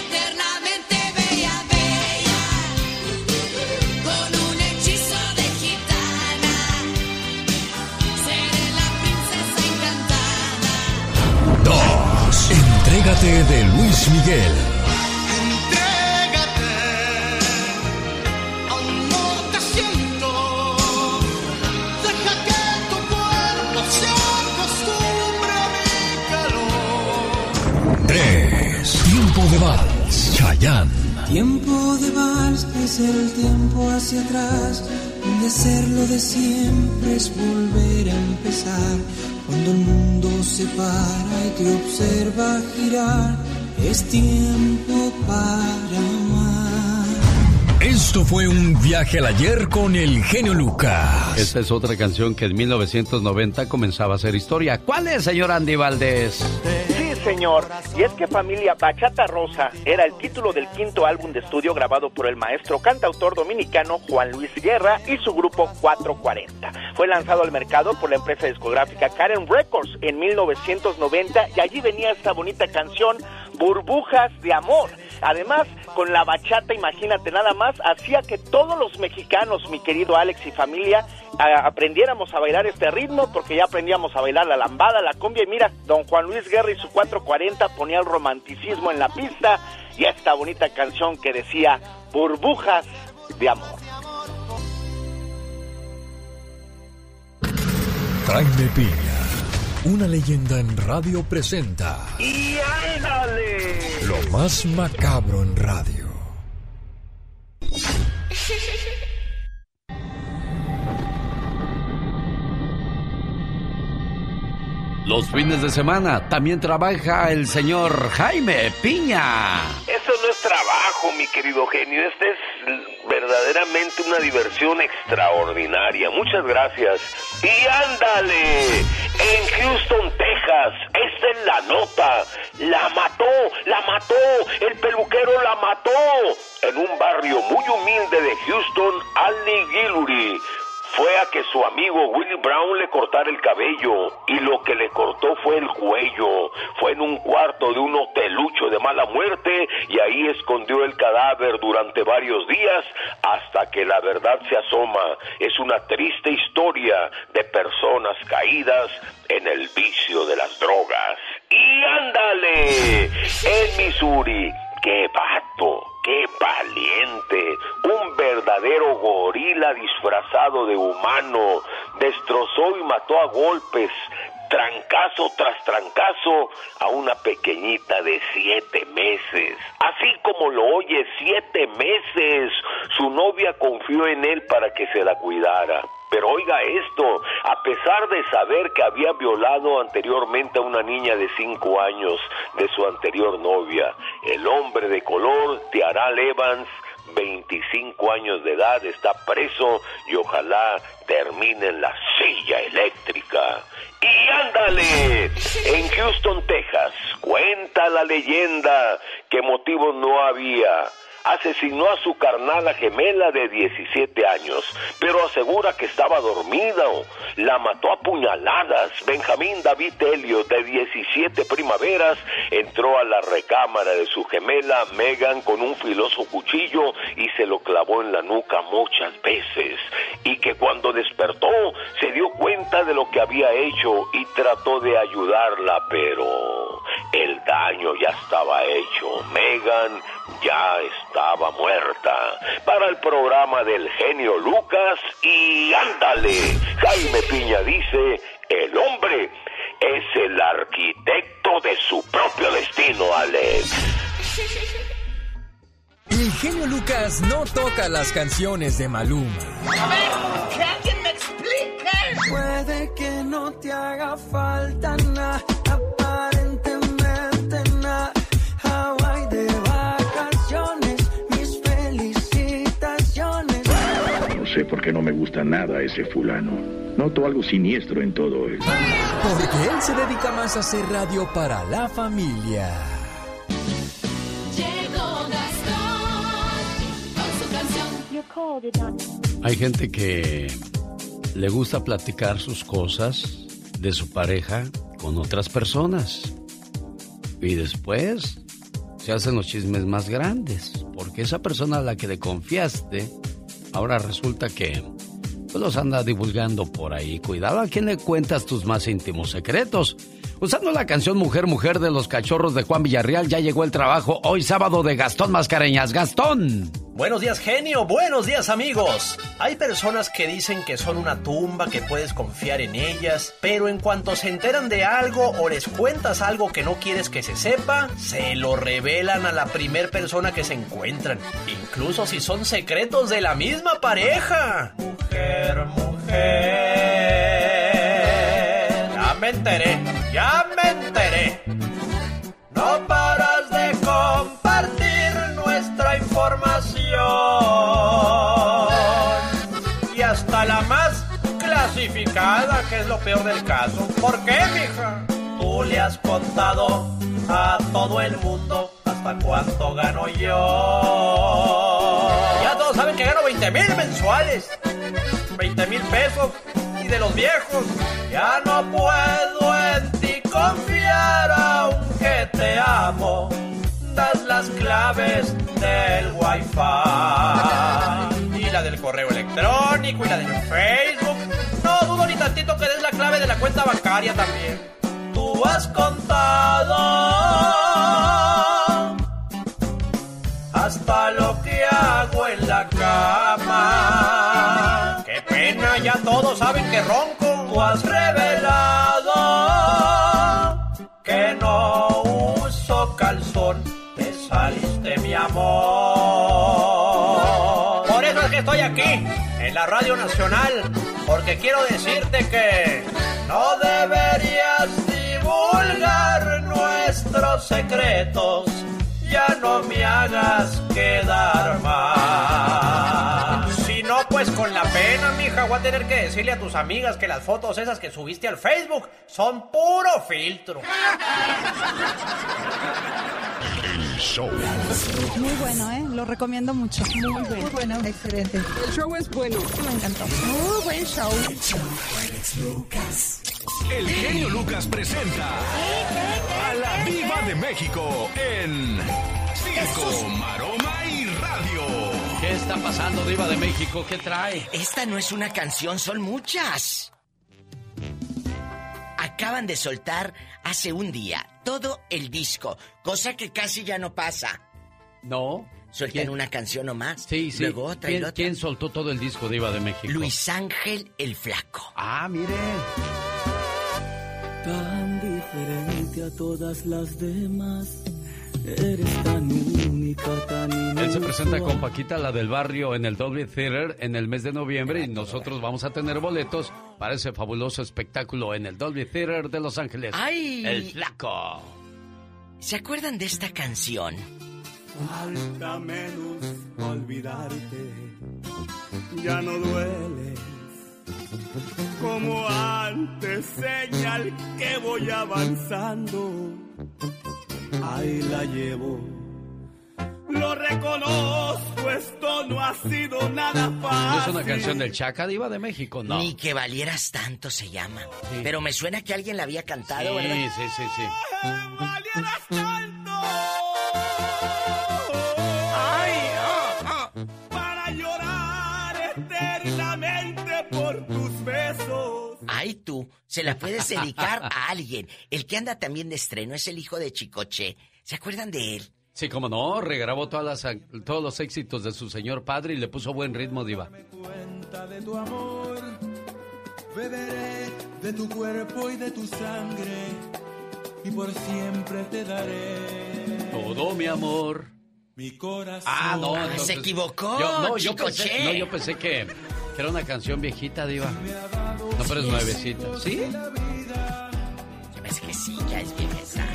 Entrégate de Luis Miguel. Amor, te siento. Deja que tu cuerpo se acostumbre a mi calor. 3. Tiempo de vals. Chayanne. Tiempo de vals es el tiempo hacia atrás, donde hacerlo de siempre es volver a empezar. Cuando el mundo se para y te observa girar, es tiempo para amar. Esto fue un viaje al ayer con el genio Lucas. Esta es otra canción que en 1990 comenzaba a hacer historia. ¿Cuál es, señor Andy Valdés? Señor. Y es que familia Bachata Rosa era el título del quinto álbum de estudio grabado por el maestro cantautor dominicano Juan Luis Guerra y su grupo 440. Fue lanzado al mercado por la empresa discográfica Karen Records en 1990 y allí venía esta bonita canción Burbujas de Amor. Además, con la bachata, imagínate nada más, hacía que todos los mexicanos, mi querido Alex y familia, aprendiéramos a bailar este ritmo porque ya aprendíamos a bailar la lambada, la cumbia y mira, don Juan Luis Guerra y su 440 ponía el romanticismo en la pista y esta bonita canción que decía Burbujas de Amor. Piña. Una leyenda en radio presenta ¡Y ándale! lo más macabro en radio. [LAUGHS] Los fines de semana también trabaja el señor Jaime Piña. Eso no es trabajo, mi querido genio. Esta es verdaderamente una diversión extraordinaria. Muchas gracias. Y ándale, en Houston, Texas, esta es la nota. La mató, la mató, el peluquero la mató. En un barrio muy humilde de Houston, Ali Guillory fue a que su amigo Willie Brown le cortara el cabello y lo que le cortó fue el cuello. Fue en un cuarto de un hotelucho de mala muerte y ahí escondió el cadáver durante varios días hasta que la verdad se asoma. Es una triste historia de personas caídas en el vicio de las drogas. Y ándale, en Missouri, qué vato, qué valiente, un verdadero gorila disfrazado de humano, destrozó y mató a golpes trancazo tras trancazo a una pequeñita de siete meses. Así como lo oye, siete meses. Su novia confió en él para que se la cuidara. Pero oiga esto, a pesar de saber que había violado anteriormente a una niña de cinco años de su anterior novia, el hombre de color, Tiaral Evans, 25 años de edad, está preso y ojalá termine en la silla eléctrica. Y ándale, en Houston, Texas, cuenta la leyenda que motivos no había asesinó a su carnala gemela de 17 años, pero asegura que estaba dormida. La mató a puñaladas. Benjamín David Helio, de 17 primaveras, entró a la recámara de su gemela Megan con un filoso cuchillo y se lo clavó en la nuca muchas veces. Y que cuando despertó se dio cuenta de lo que había hecho y trató de ayudarla, pero el daño ya estaba hecho. Megan ya estaba muerta. Para el programa del genio Lucas y ándale, Jaime Piña dice, el hombre es el arquitecto de su propio destino, Alex. El genio Lucas no toca las canciones de Maluma. A ver, que alguien me explique. Puede que no te haga falta nada, sé por qué no me gusta nada ese fulano. Noto algo siniestro en todo eso. Porque él se dedica más a hacer radio para la familia. Llegó Gastón con su canción. Hay gente que le gusta platicar sus cosas de su pareja con otras personas. Y después se hacen los chismes más grandes. Porque esa persona a la que le confiaste, ahora resulta que pues, los anda divulgando por ahí. Cuidado a quién le cuentas tus más íntimos secretos. Usando la canción Mujer, Mujer de los Cachorros de Juan Villarreal, ya llegó el trabajo hoy sábado de Gastón Mascareñas. Gastón. Buenos días, genio. Buenos días, amigos. Hay personas que dicen que son una tumba, que puedes confiar en ellas, pero en cuanto se enteran de algo o les cuentas algo que no quieres que se sepa, se lo revelan a la primer persona que se encuentran, incluso si son secretos de la misma pareja. Mujer, mujer. Me enteré, ya me enteré. No paras de compartir nuestra información. Y hasta la más clasificada, que es lo peor del caso. ¿Por qué, mija? Tú le has contado a todo el mundo hasta cuánto gano yo. Ya todos saben que gano 20 mil mensuales. 20 mil pesos. Y de los viejos, ya no puedo en ti confiar aunque te amo. Das las claves del wifi. Y la del correo electrónico y la del Facebook. No dudo ni tantito que des la clave de la cuenta bancaria también. Tú has contado ya todos saben que ronco. Tú has revelado que no uso calzón. Te saliste, mi amor. Por eso es que estoy aquí, en la Radio Nacional, porque quiero decirte que no deberías divulgar nuestros secretos. Ya no me hagas quedar mal. La pena, mija, voy a tener que decirle a tus amigas que las fotos esas que subiste al Facebook son puro filtro. El show. Muy bueno, ¿eh? Lo recomiendo mucho. Muy bueno. Muy bueno. Excelente. El show es bueno. Me encantó. Muy buen show. El genio Lucas presenta a la Viva de México en Circo, Maroma. ¿Qué está pasando, Diva de México? ¿Qué trae? Esta no es una canción, son muchas. Acaban de soltar hace un día todo el disco, cosa que casi ya no pasa. No. Sueltan ¿Quién? una canción nomás. Sí, sí. Luego otra y ¿Quién, otra. quién soltó todo el disco Diva de México? Luis Ángel el Flaco. Ah, mire. Tan diferente a todas las demás. Eres tan única, tan Él se presenta con. Paquita, la del barrio, en el Dolby Theater en el mes de noviembre y nosotros vamos a tener boletos para ese fabuloso espectáculo en el Dolby Theater de Los Ángeles. ¡Ay! El Flaco. ¿Se acuerdan de esta canción? Falta menos olvidarte. Ya no dueles. Como antes, señal que voy avanzando. Ahí la llevo. Lo reconozco, esto no ha sido nada ¿No fácil. es una canción del Chaca Diva de México? No. Ni que valieras tanto se llama. Pero me suena que alguien la había cantado, Sí, ¿verdad? sí, sí, sí. Ay, Ay, tú, se la puedes dedicar a alguien. El que anda también de estreno es el hijo de Chicoche. ¿Se acuerdan de él? Sí, como no, regrabó todas las, todos los éxitos de su señor padre y le puso buen ritmo, Diva. Cuenta de tu amor. Beberé de tu cuerpo y de tu sangre. Y por siempre te daré Todo mi amor. mi corazón. Ah, no, entonces- se equivocó, Yo, no, yo Chicoche. pensé, no, yo pensé que, que era una canción viejita, Diva. No, pero es nuevecita. ¿Sí? Que sí, ya es vieja esa.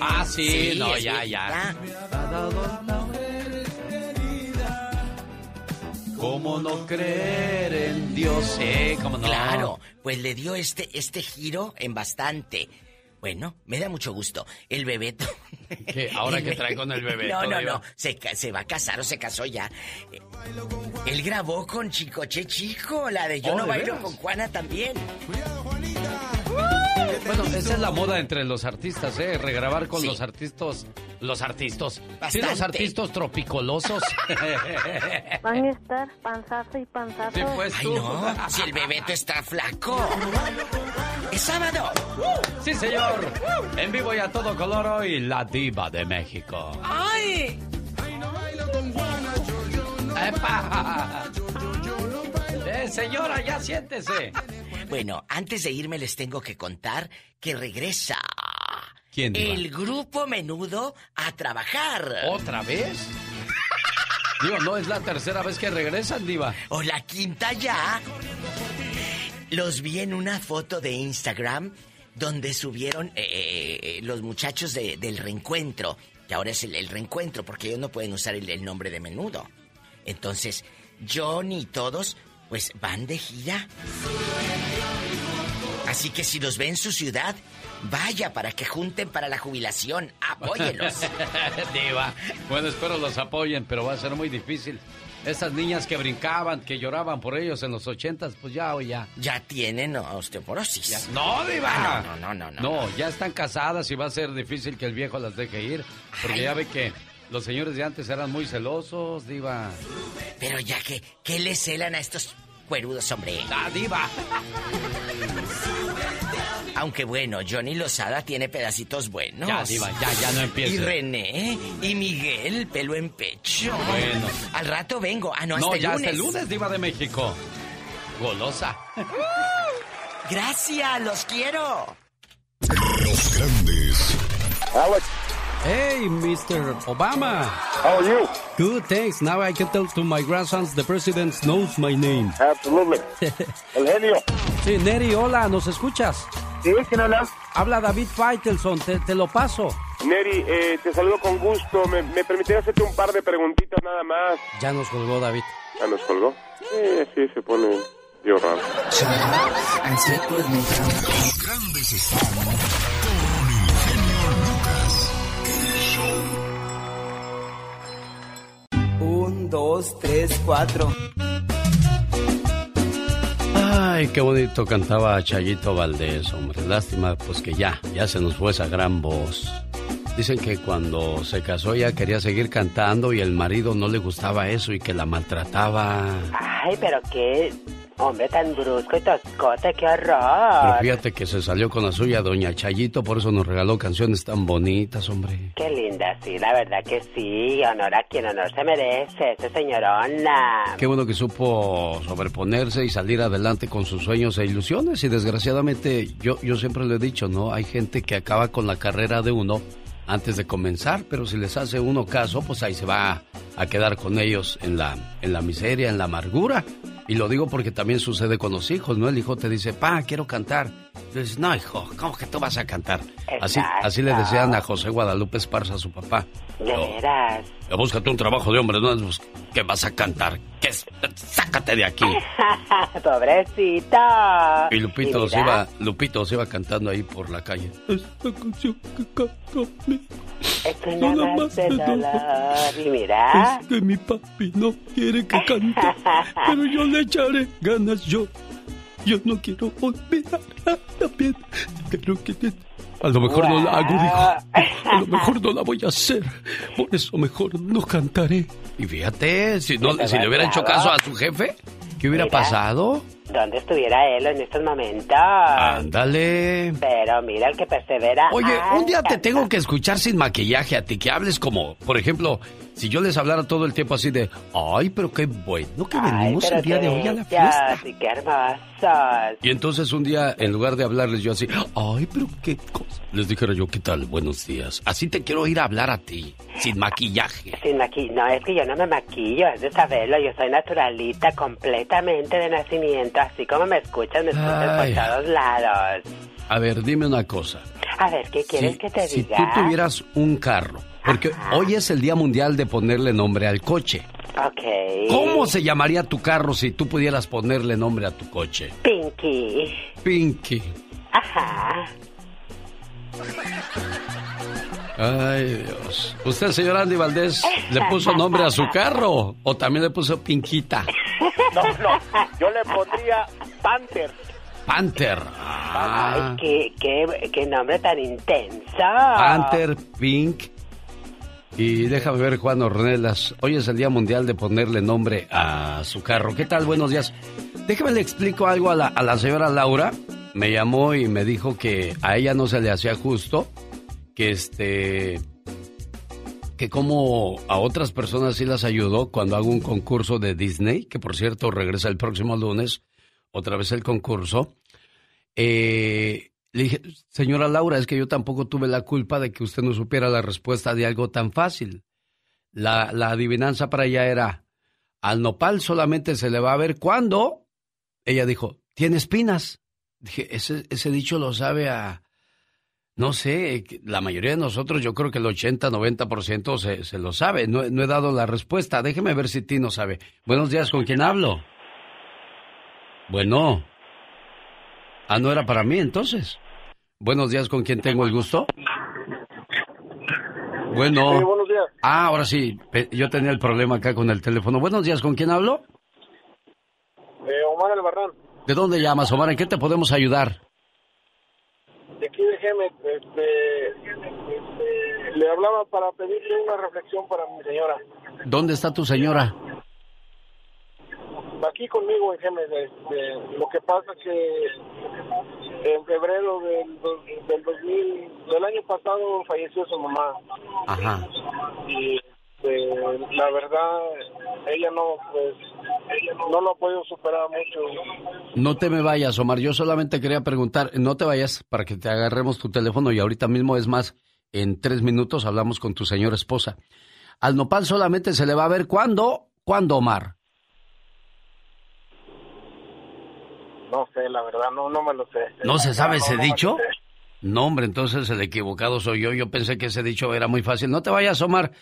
Ah, sí, Sí, no, ya, ya. ¿Cómo no creer en Dios? Sí, cómo no. Claro, pues le dio este, este giro en bastante. Bueno, me da mucho gusto. El Bebeto. [LAUGHS] ¿Qué? ¿Ahora qué trae con el Bebeto, No, no, no. Se, va a casar o se casó ya. Eh, Él grabó con Chicoche Chico, la de Yo Oh, no ¿de bailo veras? con Juana también. Bueno, esa es la moda entre los artistas, ¿eh? Regrabar con Sí. los artistas. Los artistas. Sí, los artistas tropicolosos. [LAUGHS] Van a estar panzazo y panzazo. Sí, pues Ay, no, si el Bebeto está flaco. Es sábado. Sí, señor. En vivo y a todo color hoy, la diva de México. ¡Ay! ¡Epa! Eh, señora, ya siéntese. Bueno, antes de irme les tengo que contar que regresa ¿Quién, diva? el grupo menudo a trabajar. ¿Otra vez? Digo, no es la tercera vez que regresan, diva. O la quinta ya. Los vi en una foto de Instagram donde subieron eh, eh, los muchachos de- del reencuentro, que ahora es el, el reencuentro, porque ellos no pueden usar el, el nombre de menudo. Entonces, Johnny y todos, pues van de gira. Así que si los ve en su ciudad, vaya para que junten para la jubilación. Apóyenlos. [LAUGHS] diva. Bueno, espero los apoyen, pero va a ser muy difícil. Esas niñas que brincaban, que lloraban por ellos en los ochentas, pues ya o ya. Ya tienen osteoporosis. No, diva. Ah, no, no, no, no, No, ya están casadas y va a ser difícil que el viejo las deje ir. Porque Ay. ya ve que los señores de antes eran muy celosos, diva. Pero ya que, ¿qué le celan a estos cuerudos, hombre? ¡La diva! [LAUGHS] Aunque bueno, Johnny Lozada tiene pedacitos buenos. Ya, diva, ya, ya no empiece. Y René, y Miguel, pelo en pecho. Bueno. Al rato vengo. Ah, no, hasta no, el ya lunes. hasta el lunes, diva de México. Golosa. Gracias, los quiero. Los grandes. Alex. Hey, Mr. Obama. How are you? Good, thanks. Now I can tell to my grandsons the president knows my name. Absolutely. [LAUGHS] El genio. Sí, Neri, hola, ¿nos escuchas? Sí, ¿quién habla? Habla David Faitelson, te, te lo paso. Neri, eh, te saludo con gusto. ¿Me, me permitiría hacerte un par de preguntitas nada más? Ya nos colgó David. ¿Ya nos colgó? Sí, sí, se pone yo raro. Grandes dos, tres, cuatro. Ay, qué bonito cantaba Chayito Valdés, hombre. Lástima, pues que ya, ya se nos fue esa gran voz. Dicen que cuando se casó ella quería seguir cantando y el marido no le gustaba eso y que la maltrataba. Ay, pero qué hombre tan brusco y toscote, qué Pero horror. fíjate que se salió con la suya doña Chayito, por eso nos regaló canciones tan bonitas, hombre. Qué linda, sí, la verdad que sí. Honor a quien honor se merece, ese señorona. Qué bueno que supo sobreponerse y salir adelante con sus sueños e ilusiones. Y desgraciadamente, yo, yo siempre le he dicho, ¿no? Hay gente que acaba con la carrera de uno antes de comenzar, pero si les hace uno caso, pues ahí se va a quedar con ellos en la, en la miseria, en la amargura. Y lo digo porque también sucede con los hijos, ¿no? El hijo te dice, pa, quiero cantar. Dices, no, hijo, ¿cómo que tú vas a cantar? Así, así le desean a José Guadalupe Esparza a su papá. De veras. Ya Búscate un trabajo de hombre, ¿no? Pues, ¿Qué vas a cantar? ¿Qué es? Sácate de aquí. [LAUGHS] Pobrecito. Y Lupito Y se iba, Lupito se iba cantando ahí por la calle. Esta canción que canto Es una más de dolor. Y mira. Es que mi papi no quiere que cante, [LAUGHS] pero yo le echaré ganas yo. Yo no quiero olvidarla también. Pero que te- A lo mejor no la hago, dijo. [LAUGHS] A lo mejor no la voy a hacer. Por eso mejor no cantaré. Y fíjate, si, no, si le hubiera hecho caso a su jefe, ¿qué hubiera Mira. pasado? ¿Dónde estuviera él en estos momentos? Ándale. Pero mira el que persevera. Oye, un día te tengo que escuchar sin maquillaje a ti, que hables como, por ejemplo, si yo les hablara todo el tiempo así de, ay, pero qué bueno que Ay, venimos pero el día de hoy a la fiesta. y qué hermosos. Y entonces un día, en lugar de hablarles yo así, ay, pero qué cosa, les dijera yo, ¿qué tal? Buenos días. Así te quiero ir a hablar a ti, sin maquillaje. Sin maqui no, es que yo no me maquillo, es de saberlo. Yo soy naturalita completamente de nacimiento. Así como me escuchas, me escuchas Ay. por todos lados. A ver, dime una cosa. A ver, ¿qué quieres Si, que te si diga? tú tuvieras un carro, porque hoy es el Día Mundial de ponerle nombre al coche. Ok. ¿Cómo se llamaría tu carro si tú pudieras ponerle nombre a tu coche? Pinky. Pinky. Ajá. Ay, Dios. ¿Usted, señor Andy Valdés, le puso nombre a su carro o también le puso Pinquita? No, no, yo le pondría Panther. Panther. Ah, Ay, qué, qué, qué nombre tan intenso. Panther, Pink. Y déjame ver, Juan Ornelas. Hoy es el Día Mundial de ponerle nombre a su carro. ¿Qué tal? Buenos días. Déjame le explico algo a la, a la señora Laura. Me llamó y me dijo que a ella no se le hacía justo que este que como a otras personas sí las ayudó cuando hago un concurso de Disney, que por cierto regresa el próximo lunes, otra vez el concurso. Eh, le dije, señora Laura, es que yo tampoco tuve la culpa de que usted no supiera la respuesta de algo tan fácil. La, la adivinanza para ella era, al nopal solamente se le va a ver cuando... Ella dijo, tiene espinas. Dije, ese, ese dicho lo sabe a... No sé, la mayoría de nosotros, yo creo que el 80, 90% se, se lo sabe. No, no he dado la respuesta. Déjeme ver si Tino sabe. Buenos días, ¿con quién hablo? Bueno. Ah, no era para mí entonces. Buenos días, ¿con quién tengo el gusto? Bueno. Sí, buenos días. Ah, ahora sí. Yo tenía el problema acá con el teléfono. Buenos días, ¿con quién hablo? Eh, Omar Albarrán, ¿De dónde llamas, Omar? ¿En qué te podemos ayudar? de aquí de Gemet, este, este, le hablaba para pedirle una reflexión para mi señora. ¿Dónde está tu señora? Aquí conmigo en este, lo que pasa que en febrero del, del 2000, del año pasado falleció su mamá. Ajá. y este, la verdad ella no pues no lo ha podido superar mucho No te me vayas, Omar. Yo solamente quería preguntar, no te vayas para que te agarremos tu teléfono y ahorita mismo es más, en tres minutos hablamos con tu señora esposa. Al nopal solamente se le va a ver cuándo, cuándo, Omar. No sé la verdad no no me lo sé ¿No se sabe ese me dicho? No, hombre, entonces el equivocado soy yo. Yo pensé que ese dicho era muy fácil. No te vayas, Omar.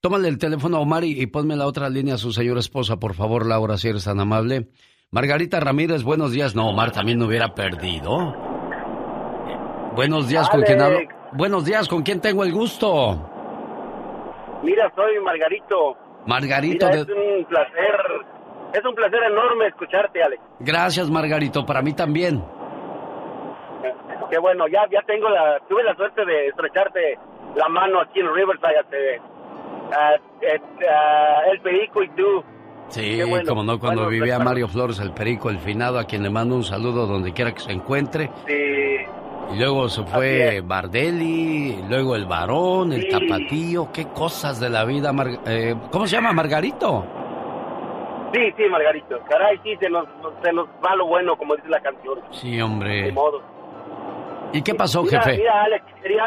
Tómale el teléfono a Omar y, y ponme la otra línea a su señora esposa, por favor, Laura, si eres tan amable. Margarita Ramírez, buenos días. No, Omar también no hubiera perdido. Buenos días, ¿con quién hablo? Buenos días, ¿con quién tengo el gusto? Mira, soy Margarito. Margarito Mira, de... es un placer Es un placer enorme escucharte, Alex. Gracias, Margarito, para mí también. Qué bueno, ya, ya tengo la, tuve la suerte de estrecharte la mano aquí en Riverside, eh, ah, el perico y tú. Sí, bueno. como no, cuando Bueno, vivía. Mario Flores, el perico, el finado, a quien le mando un saludo donde quiera que se encuentre. Sí, Y luego se fue Bardelli, luego el varón, el Sí. tapatío, qué cosas de la vida. Mar- eh, ¿Cómo se llama, Margarito? Sí, sí, Margarito. Caray, sí, se nos, se nos va lo bueno, como dice la canción. Sí, De hombre. modo. ¿Y qué pasó, Mira, jefe? mira, Alex, quería,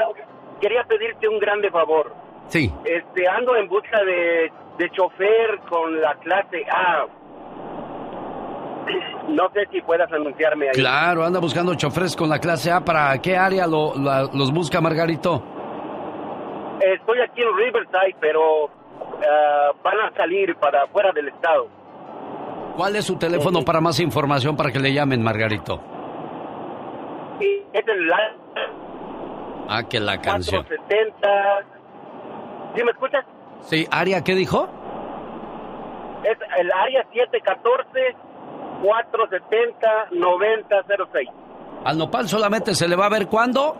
quería pedirte un grande favor. Sí. Este, ando en busca de, de chofer con la clase A. No sé si puedas anunciarme ahí. Claro, anda buscando choferes con la clase A. ¿Para qué área lo- la- los busca, Margarito? Estoy aquí en Riverside, pero ah, van a salir para fuera del estado. ¿Cuál es su teléfono para más información para que le llamen, Margarito? Es el Ah, que la canción. 470. ¿Sí me escuchas? Sí, área, ¿qué dijo? Es el área 714-470-9006. Al nopal solamente se le va a ver cuándo.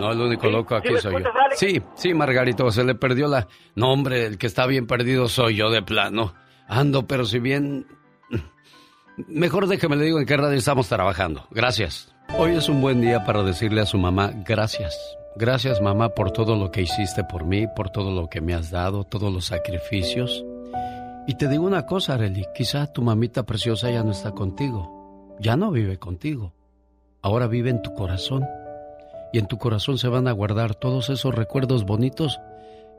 No, el único loco aquí ¿sí me soy yo. Alex? Sí, sí, Margarito, se le perdió la... No, hombre, el que está bien perdido soy yo de plano. Ando, pero si bien... Mejor déjeme le digo en qué radio estamos trabajando. Gracias. Hoy es un buen día para decirle a su mamá gracias. Gracias mamá por todo lo que hiciste por mí, por todo lo que me has dado, todos los sacrificios. Y te digo una cosa, Arely, quizá tu mamita preciosa ya no está contigo. Ya no vive contigo. Ahora vive en tu corazón. Y en tu corazón se van a guardar todos esos recuerdos bonitos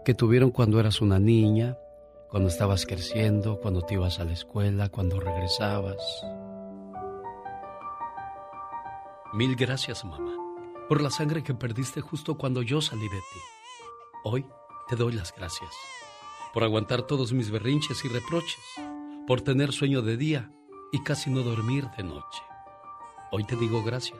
que tuvieron cuando eras una niña, cuando estabas creciendo, cuando te ibas a la escuela, cuando regresabas. Mil gracias, mamá, por la sangre que perdiste justo cuando yo salí de ti. Hoy te doy las gracias por aguantar todos mis berrinches y reproches, por tener sueño de día y casi no dormir de noche. Hoy te digo gracias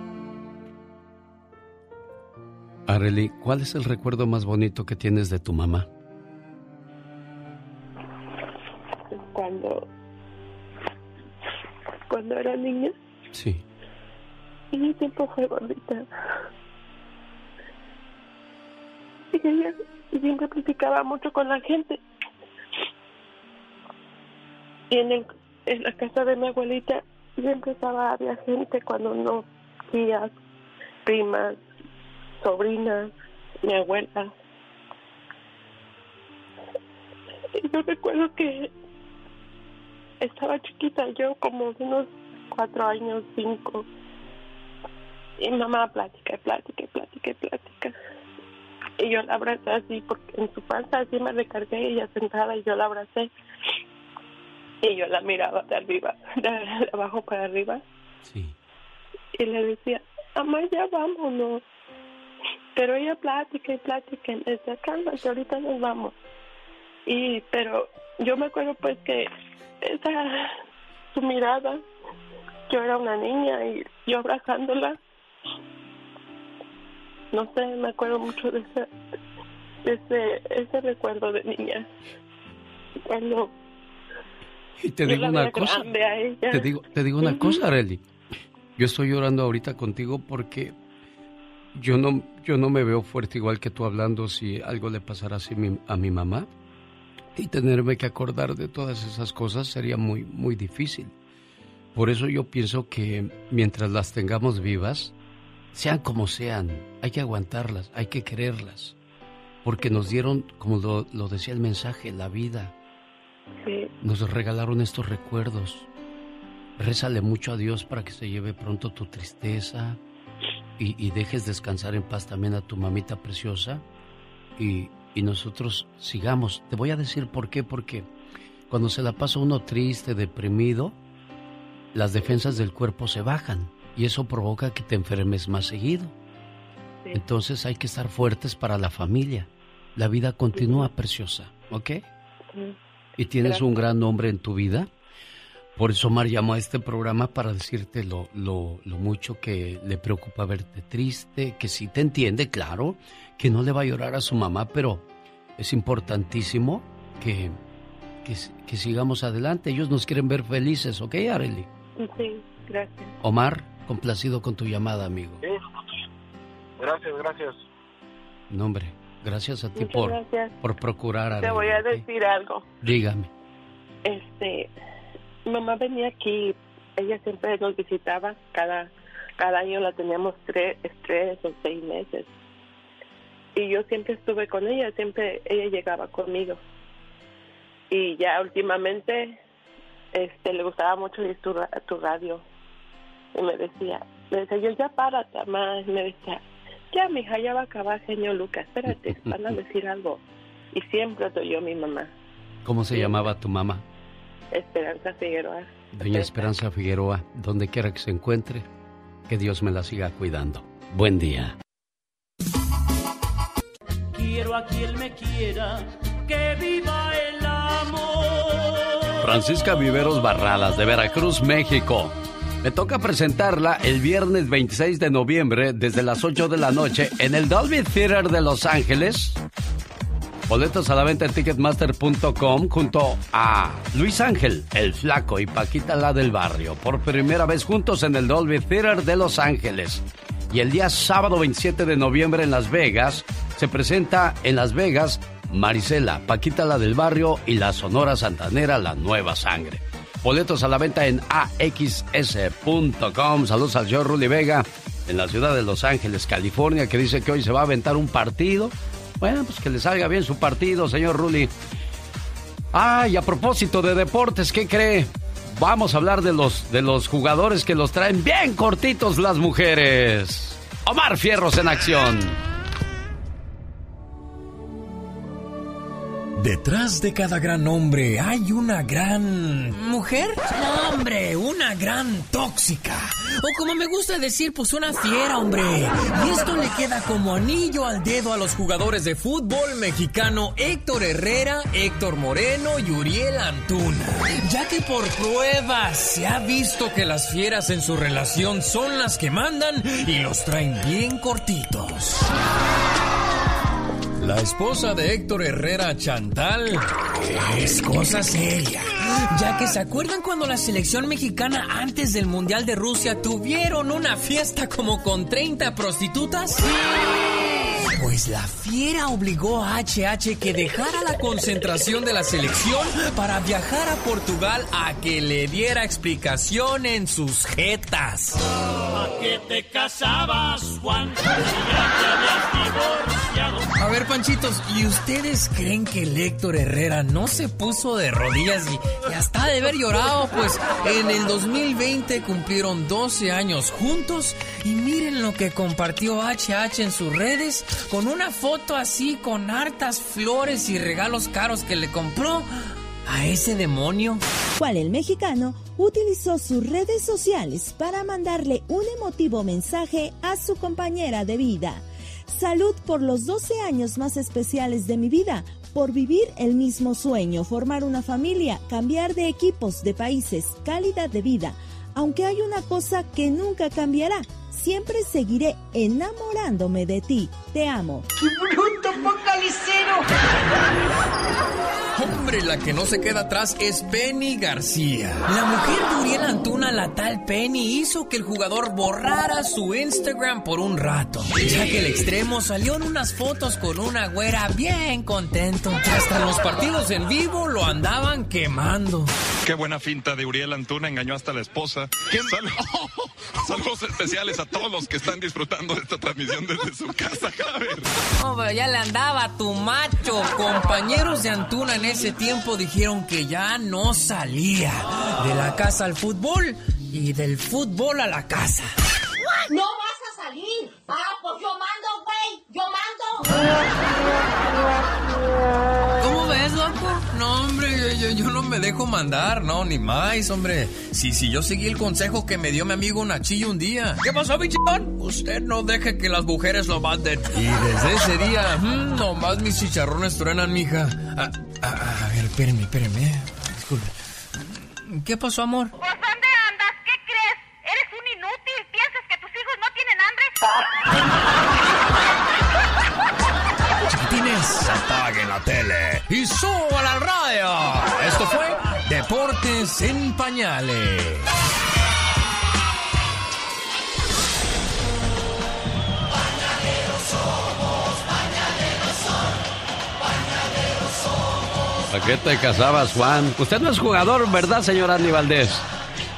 Arely, ¿cuál es el recuerdo más bonito que tienes de tu mamá? Cuando, cuando era niña, Sí. y mi tiempo fue bonita. Y ella siempre platicaba mucho con la gente. Y en, el, en la casa de mi abuelita siempre estaba, había gente cuando no, tías, primas, sobrinas, mi abuela. Y yo recuerdo que estaba chiquita, yo como de unos cuatro años, cinco. Y mamá plática, plática, plática, y plática. Y yo la abracé así, porque en su panza así me recargué, ella sentada y yo la abracé. Y yo la miraba de arriba, [LAUGHS] de abajo para arriba. Y le decía, mamá, ya vámonos. Pero ella plática y plática, decía, cálmate, ahorita nos vamos. Y, pero yo me acuerdo pues que esa, su mirada, yo era una niña y yo abrazándola, no sé, me acuerdo mucho de ese, de ese, ese recuerdo de niña. Cuando Y te digo una cosa. Te digo, te digo una cosa, Arely. Yo estoy llorando ahorita contigo porque yo no, yo no me veo fuerte igual que tú hablando si algo le pasara así mi- a mi mamá. Y tenerme que acordar de todas esas cosas sería muy, muy difícil. Por eso yo pienso que mientras las tengamos vivas, sean como sean, hay que aguantarlas, hay que quererlas. Porque nos dieron, como lo, lo decía el mensaje, la vida. Sí. Nos regalaron estos recuerdos. Rézale mucho a Dios para que se lleve pronto tu tristeza y, y dejes descansar en paz también a tu mamita preciosa y, y nosotros sigamos. Te voy a decir por qué, porque Cuando se la pasa uno triste, deprimido, las defensas del cuerpo se bajan y eso provoca que te enfermes más seguido. Entonces hay que estar fuertes para la familia. La vida continúa preciosa, ¿ok? Y tienes un gran nombre en tu vida. Por eso Omar llamó a este programa para decirte lo, lo, lo, mucho que le preocupa verte triste, que sí te entiende, claro, que no le va a llorar a su mamá, pero es importantísimo que, que, que sigamos adelante. Ellos nos quieren ver felices, ¿ok, Arely? Sí, gracias. Omar, complacido con tu llamada, amigo. Sí. Gracias, gracias. No, hombre, gracias a ti Muchas por, gracias. por procurar. Te voy a decir algo. Dígame. Este, mamá venía aquí, ella siempre nos visitaba, cada, cada año la teníamos tres, tres o seis meses. Y yo siempre estuve con ella, siempre ella llegaba conmigo. Y ya últimamente, este, le gustaba mucho oír tu, tu radio. Y me decía, me decía, yo ya párate, mamá. Y me decía, ya, mija, ya va a acabar, señor Lucas, espérate, van a [LAUGHS] decir algo. Y siempre te oyó mi mamá, ¿Cómo se llamaba tu mamá? Esperanza Figueroa. Doña Esperanza Figueroa, donde quiera que se encuentre, que Dios me la siga cuidando. Buen día. Quiero a quien me quiera, que viva el amor. Francisca Viveros Barradas, de Veracruz, México. Me toca presentarla el viernes 26 de noviembre desde las 8 de la noche en el Dolby Theater de Los Ángeles. Boletos a la venta en ticketmaster.com junto a Luis Ángel, el flaco y Paquita la del barrio. Por primera vez juntos en el Dolby Theater de Los Ángeles. Y el día sábado 27 de noviembre en Las Vegas se presenta en Las Vegas Marisela, Paquita la del barrio y la Sonora Santanera, la nueva sangre. Boletos a la venta en axs.com. Saludos al señor Rudy Vega en la ciudad de Los Ángeles, California, que dice que hoy se va a aventar un partido. Bueno, pues que le salga bien su partido, señor Rulli. Ah, y a propósito de deportes, ¿qué cree? Vamos a hablar de los, de los jugadores que los traen bien cortitos las mujeres. Omar Fierros en acción. Detrás de cada gran hombre hay una gran... ¿Mujer? Hombre, una gran tóxica. O como me gusta decir, pues una fiera, hombre. Y esto le queda como anillo al dedo a los jugadores de fútbol mexicano Héctor Herrera, Héctor Moreno y Uriel Antuna. Ya que por pruebas se ha visto que las fieras en su relación son las que mandan y los traen bien cortitos. La esposa de Héctor Herrera, Chantal, es cosa seria. Ya que se acuerdan cuando la selección mexicana antes del Mundial de Rusia tuvieron una fiesta como con 30 prostitutas. Pues la fiera obligó a HH que dejara la concentración de la selección para viajar a Portugal a que le diera explicación en sus jetas. ¿A qué te casabas, Juan? A ver, Panchitos, ¿y ustedes creen que el Héctor Herrera no se puso de rodillas y, y hasta de haber llorado? Pues en el 2020 cumplieron 12 años juntos y miren lo que compartió HH en sus redes con una foto así con hartas flores y regalos caros que le compró a ese demonio. cual el mexicano utilizó sus redes sociales para mandarle un emotivo mensaje a su compañera de vida. Salud por los 12 años más especiales de mi vida, por vivir el mismo sueño, formar una familia, cambiar de equipos, de países, calidad de vida. Aunque hay una cosa que nunca cambiará, siempre seguiré enamorándome de ti. Te amo. ¡Bruto Hombre, la que no se queda atrás es Penny García. La mujer de Uriel Antuna, la tal Penny, hizo que el jugador borrara su Instagram por un rato. Ya que el extremo salió en unas fotos con una güera bien contento. Hasta en los partidos en vivo lo andaban quemando. Qué buena finta de Uriel Antuna, engañó hasta la esposa. Sal- [LAUGHS] Saludos especiales a todos los que están disfrutando de esta transmisión desde su casa, Javier. Hombre, ya le andaba tu macho. Compañeros de Antuna en ese tiempo dijeron que ya no salía de la casa al fútbol y del fútbol a la casa. ¡No vas a salir! ¡Ah, pues yo mando, güey! ¡Yo mando! ¿Cómo ves, loco? No, hombre, yo, yo, yo no me dejo mandar, no, ni más, hombre. Si, si yo seguí el consejo que me dio mi amigo Nachillo un día. ¿Qué pasó, bichón? Usted no deje que las mujeres lo manden. Y desde ese día, mm, nomás mis chicharrones truenan, mija. A, a, a ver, espéreme, espéreme. Disculpe. ¿Qué pasó, amor? ¿Por dónde andas? ¿Qué crees? ¿Eres un inútil? ¿Piensas que tus hijos no tienen hambre? [LAUGHS] Chiquitines, apaguen la tele y suban al radio. Esto fue Deportes en Pañales. ¿A qué te casabas, Juan? Usted no es jugador, ¿verdad, señor Andy Valdés?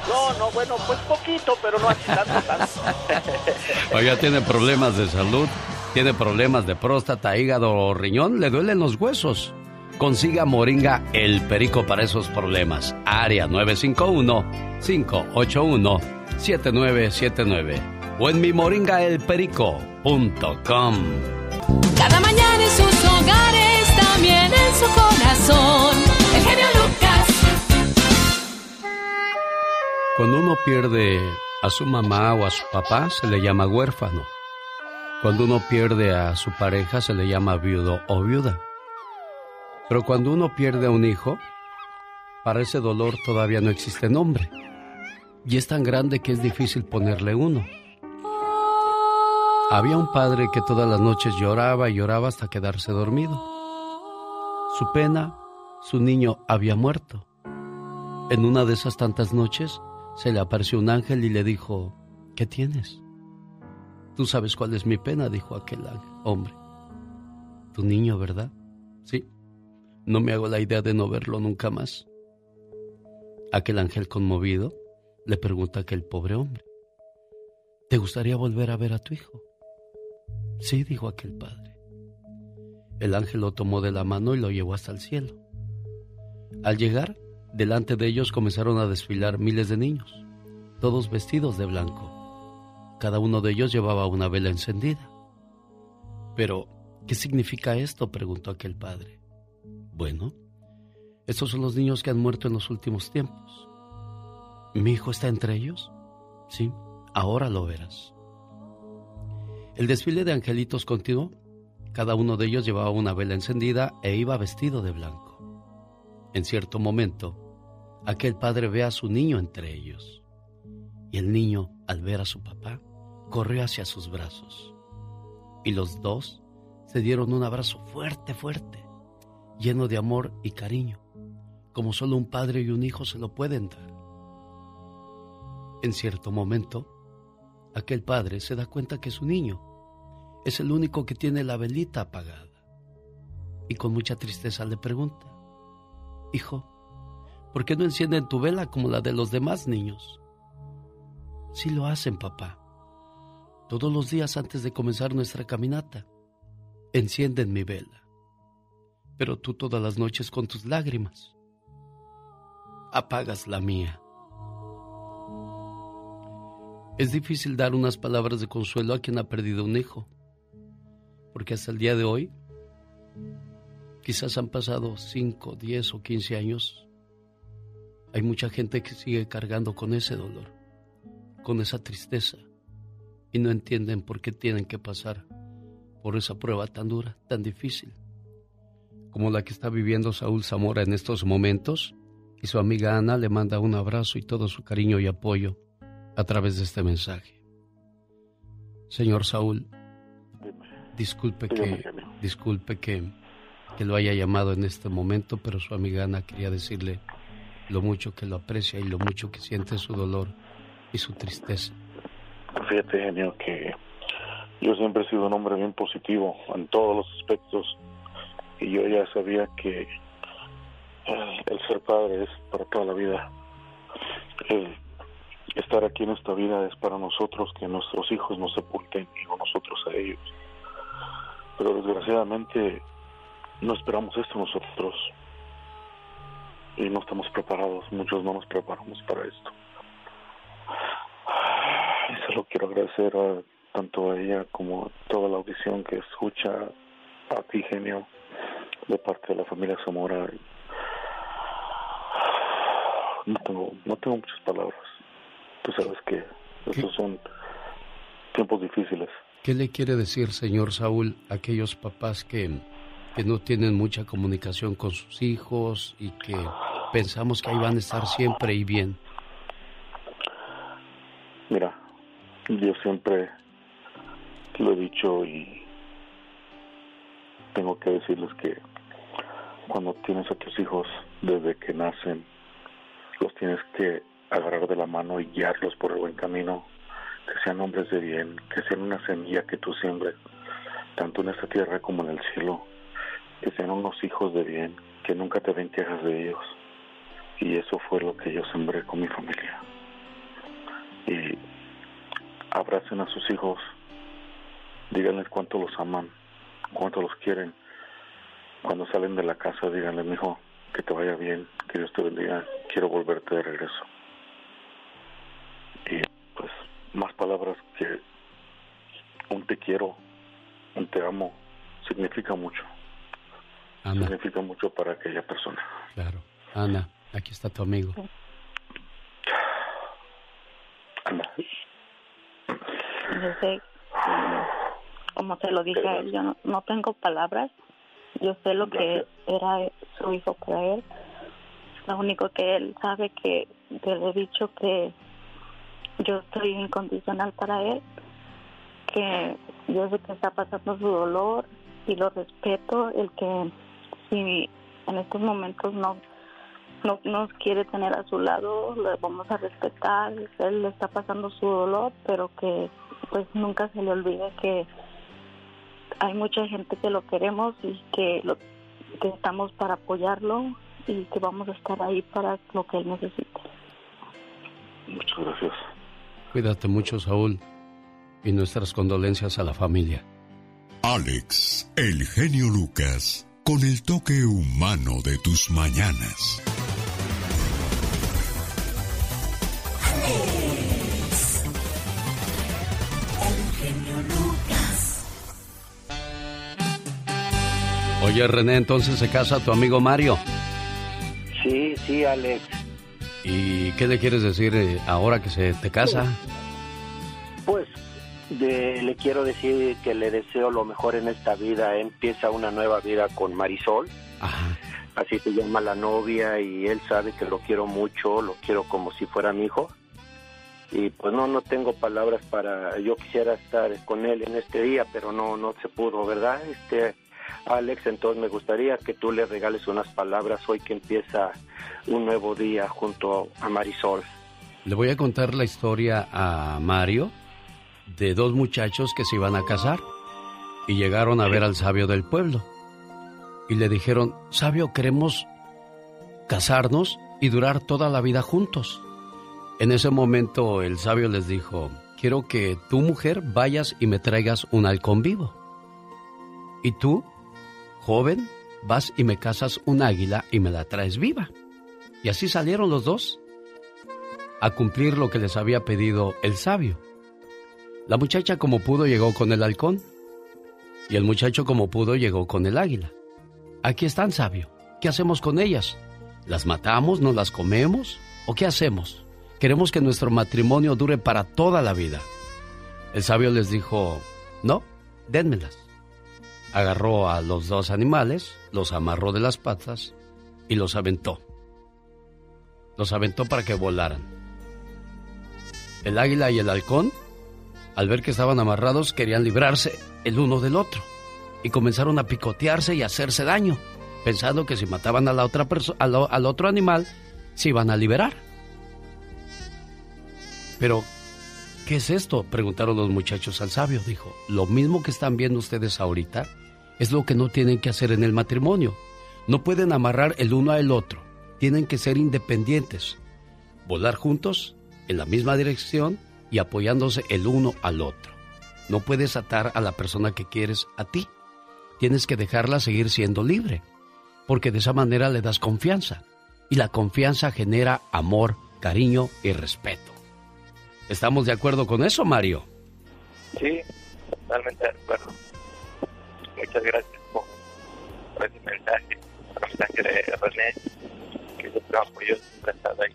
No, no, bueno, pues poquito, pero no así tanto, tanto. [LAUGHS] Oiga, tiene problemas de salud, tiene problemas de próstata, hígado o riñón, le duelen los huesos. Consiga Moringa el Perico para esos problemas. Área 951-581-7979. O en mi moringaelperico.com. Cada mañana en sus hogares, también en su corazón. El genio Lucas. Cuando uno pierde a su mamá o a su papá, se le llama huérfano. Cuando uno pierde a su pareja, se le llama viudo o viuda. Pero cuando uno pierde a un hijo, para ese dolor todavía no existe nombre. Y es tan grande que es difícil ponerle uno. Había un padre que todas las noches lloraba y lloraba hasta quedarse dormido. Su pena, su niño había muerto. En una de esas tantas noches se le apareció un ángel y le dijo, ¿qué tienes? Tú sabes cuál es mi pena, dijo aquel hombre. Tu niño, ¿verdad? Sí. No me hago la idea de no verlo nunca más. Aquel ángel conmovido le pregunta a aquel pobre hombre, ¿te gustaría volver a ver a tu hijo? Sí, dijo aquel padre. El ángel lo tomó de la mano y lo llevó hasta el cielo. Al llegar, delante de ellos comenzaron a desfilar miles de niños, todos vestidos de blanco. Cada uno de ellos llevaba una vela encendida. Pero, ¿qué significa esto? preguntó aquel padre. Bueno, estos son los niños que han muerto en los últimos tiempos. ¿Mi hijo está entre ellos? Sí, ahora lo verás. El desfile de angelitos continuó. Cada uno de ellos llevaba una vela encendida e iba vestido de blanco. En cierto momento, aquel padre ve a su niño entre ellos. Y el niño, al ver a su papá, corrió hacia sus brazos. Y los dos se dieron un abrazo fuerte, fuerte, lleno de amor y cariño, como solo un padre y un hijo se lo pueden dar. En cierto momento, aquel padre se da cuenta que su niño es el único que tiene la velita apagada. Y con mucha tristeza le pregunta, Hijo, ¿por qué no encienden tu vela como la de los demás niños? Sí lo hacen, papá. Todos los días antes de comenzar nuestra caminata, encienden mi vela. Pero tú todas las noches con tus lágrimas apagas la mía. Es difícil dar unas palabras de consuelo a quien ha perdido un hijo, porque hasta el día de hoy, quizás han pasado 5, 10 o 15 años, hay mucha gente que sigue cargando con ese dolor, con esa tristeza, y no entienden por qué tienen que pasar por esa prueba tan dura, tan difícil, como la que está viviendo Saúl Zamora en estos momentos, y su amiga Ana le manda un abrazo y todo su cariño y apoyo a través de este mensaje. Señor Saúl, disculpe que, disculpe que, que lo haya llamado en este momento, pero su amiga Ana quería decirle lo mucho que lo aprecia y lo mucho que siente su dolor y su tristeza. Fíjate, genio, que yo siempre he sido un hombre bien positivo en todos los aspectos y yo ya sabía que eh, el ser padre es para toda la vida. El estar aquí en esta vida es para nosotros que nuestros hijos nos sepulten y no nosotros a ellos. Pero desgraciadamente no esperamos esto nosotros y no estamos preparados, muchos no nos preparamos para esto. Se lo quiero agradecer a tanto a ella como a toda la audición que escucha a ti, genio, de parte de la familia Zamora. no tengo, no tengo muchas palabras. Tú sabes que estos son tiempos difíciles. ¿Qué le quiere decir, señor Saúl, a aquellos papás que, que no tienen mucha comunicación con sus hijos y que pensamos que ahí van a estar siempre y bien? Mira, yo siempre lo he dicho y tengo que decirles que cuando tienes a tus hijos desde que nacen, los tienes que agarrar de la mano y guiarlos por el buen camino, que sean hombres de bien, que sean una semilla que tú siembres, tanto en esta tierra como en el cielo, que sean unos hijos de bien, que nunca te den quejas de ellos. Y eso fue lo que yo sembré con mi familia. Y abracen a sus hijos, díganles cuánto los aman, cuánto los quieren. Cuando salen de la casa, díganle, hijo, que te vaya bien, que Dios te bendiga, quiero volverte de regreso. Y pues más palabras que un te quiero, un te amo, significa mucho. Significa mucho para aquella persona. Claro. Ana, aquí está tu amigo. Ana. Yo sé, como te lo dije a él, yo no, no tengo palabras. Yo sé lo que era su hijo para él. Lo único que él sabe que te le he dicho que yo estoy incondicional para él, que yo sé que está pasando su dolor y lo respeto, el que si en estos momentos no no nos quiere tener a su lado, lo vamos a respetar, él le está pasando su dolor, pero que pues nunca se le olvide que hay mucha gente que lo queremos y que lo que estamos para apoyarlo y que vamos a estar ahí para lo que él necesite. Muchas gracias. Cuídate mucho, Saúl, y nuestras condolencias a la familia. Alex, el genio Lucas, con el toque humano de tus mañanas. Oye, René, entonces se casa tu amigo Mario. Sí, sí, Alex. ¿Y qué le quieres decir eh, ahora que se te casa? Pues de- le quiero decir que le deseo lo mejor en esta vida. Empieza una nueva vida con Marisol. Así se llama la novia y él sabe que lo quiero mucho, lo quiero como si fuera mi hijo. Y pues no, no tengo palabras para, yo quisiera estar con él en este día, pero no, no se pudo, ¿verdad? Este, Alex, entonces me gustaría que tú le regales unas palabras hoy que empieza un nuevo día junto a Marisol. Le voy a contar la historia a Mario de dos muchachos que se iban a casar y llegaron a ver al sabio del pueblo. Y le dijeron, sabio, queremos casarnos y durar toda la vida juntos. En ese momento el sabio les dijo, quiero que tu mujer vayas y me traigas un halcón vivo. Y tú, joven, vas y me casas un águila y me la traes viva. Y así salieron los dos a cumplir lo que les había pedido el sabio. La muchacha como pudo llegó con el halcón y el muchacho como pudo llegó con el águila. Aquí están, sabio. ¿Qué hacemos con ellas? ¿Las matamos? ¿Nos las comemos? ¿O qué hacemos? Queremos que nuestro matrimonio dure para toda la vida. El sabio les dijo, no, dénmelas. Agarró a los dos animales, los amarró de las patas y los aventó. Los aventó para que volaran. El águila y el halcón, al ver que estaban amarrados, querían librarse el uno del otro y comenzaron a picotearse y a hacerse daño, pensando que si mataban a la otra al, al otro animal, se iban a liberar. Pero, ¿qué es esto? Preguntaron los muchachos al sabio. Dijo, lo mismo que están viendo ustedes ahorita es lo que no tienen que hacer en el matrimonio. No pueden amarrar el uno al otro. Tienen que ser independientes. Volar juntos en la misma dirección y apoyándose el uno al otro. No puedes atar a la persona que quieres a ti. Tienes que dejarla seguir siendo libre, porque de esa manera le das confianza. Y la confianza genera amor, cariño y respeto. ¿Estamos de acuerdo con eso, Mario? Sí, totalmente de acuerdo. Muchas gracias por, por ese mensaje, por el mensaje de René, que siempre apoyó, siempre ha estado ahí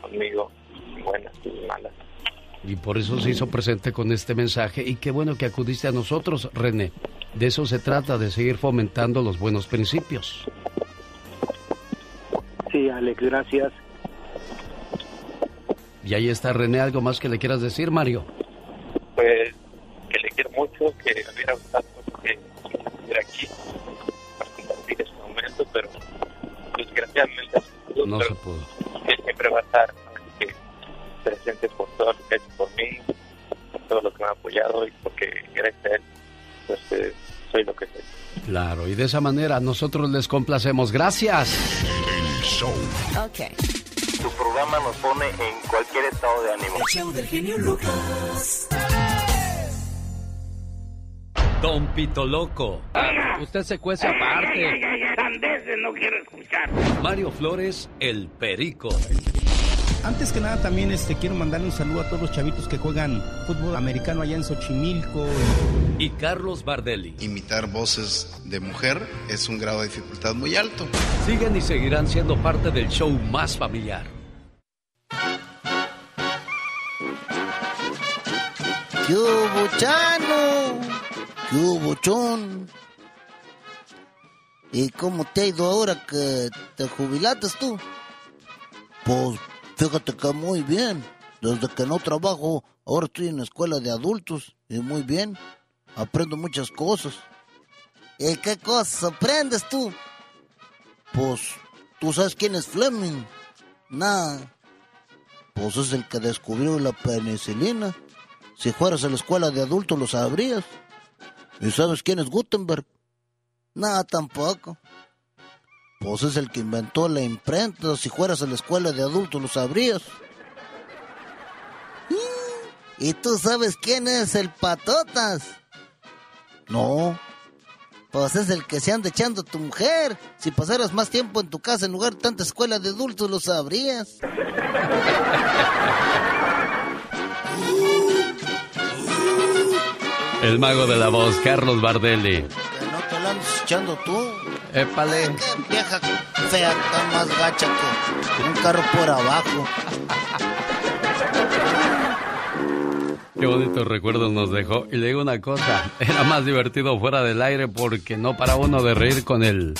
conmigo, buenas y malas. Y por eso se hizo presente con este mensaje. Y qué bueno que acudiste a nosotros, René. De eso se trata, de seguir fomentando los buenos principios. Sí, Alex, gracias. Y ahí está René, ¿algo más que le quieras decir, Mario? Pues que le quiero mucho, que me hubiera gustado estuviera aquí para compartir este momento, pero desgraciadamente no se pudo. Que siempre va a estar que presente por todo lo que ha hecho por mí, por todo lo que me ha apoyado y porque gracias a él pues eh, soy lo que soy. Claro, y de esa manera nosotros les complacemos. Gracias. El show. Ok. Tu programa nos pone en cualquier estado de ánimo. El show del genio Lucas. Don Pito Loco. Usted se cuece aparte. no quiero escuchar. Mario Flores, el perico. Antes que nada también este quiero mandarle un saludo a todos los chavitos que juegan fútbol americano allá en Xochimilco. Y Carlos Bardelli. Imitar voces de mujer es un grado de dificultad muy alto. Siguen y seguirán siendo parte del show más familiar. ¿Qué hubo, Chano? ¿Qué hubo, Chon? ¿Y cómo te ha ido ahora que te jubilaste tú? Pues fíjate que muy bien. Desde que no trabajo, ahora estoy en la escuela de adultos y muy bien. Aprendo muchas cosas. ¿Y qué cosas aprendes tú? Pues, ¿tú sabes quién es Fleming? Nah. Pues es el que descubrió la penicilina. Si fueras a la escuela de adultos lo sabrías. ¿Y sabes quién es Gutenberg? Nada, tampoco. Pues es el que inventó la imprenta. Si fueras a la escuela de adultos lo sabrías. ¿Y tú sabes quién es el Patotas? No. Pues es el que se anda echando a tu mujer. Si pasaras más tiempo en tu casa en lugar de tanta escuela de adultos lo sabrías. [LAUGHS] El mago de la voz, Carlos Bardelli. No te la andes echando tú. Épale. Qué vieja fea, tan más gacha que un carro por abajo. Qué bonitos recuerdos nos dejó. Y le digo una cosa, era más divertido fuera del aire porque no para uno de reír con el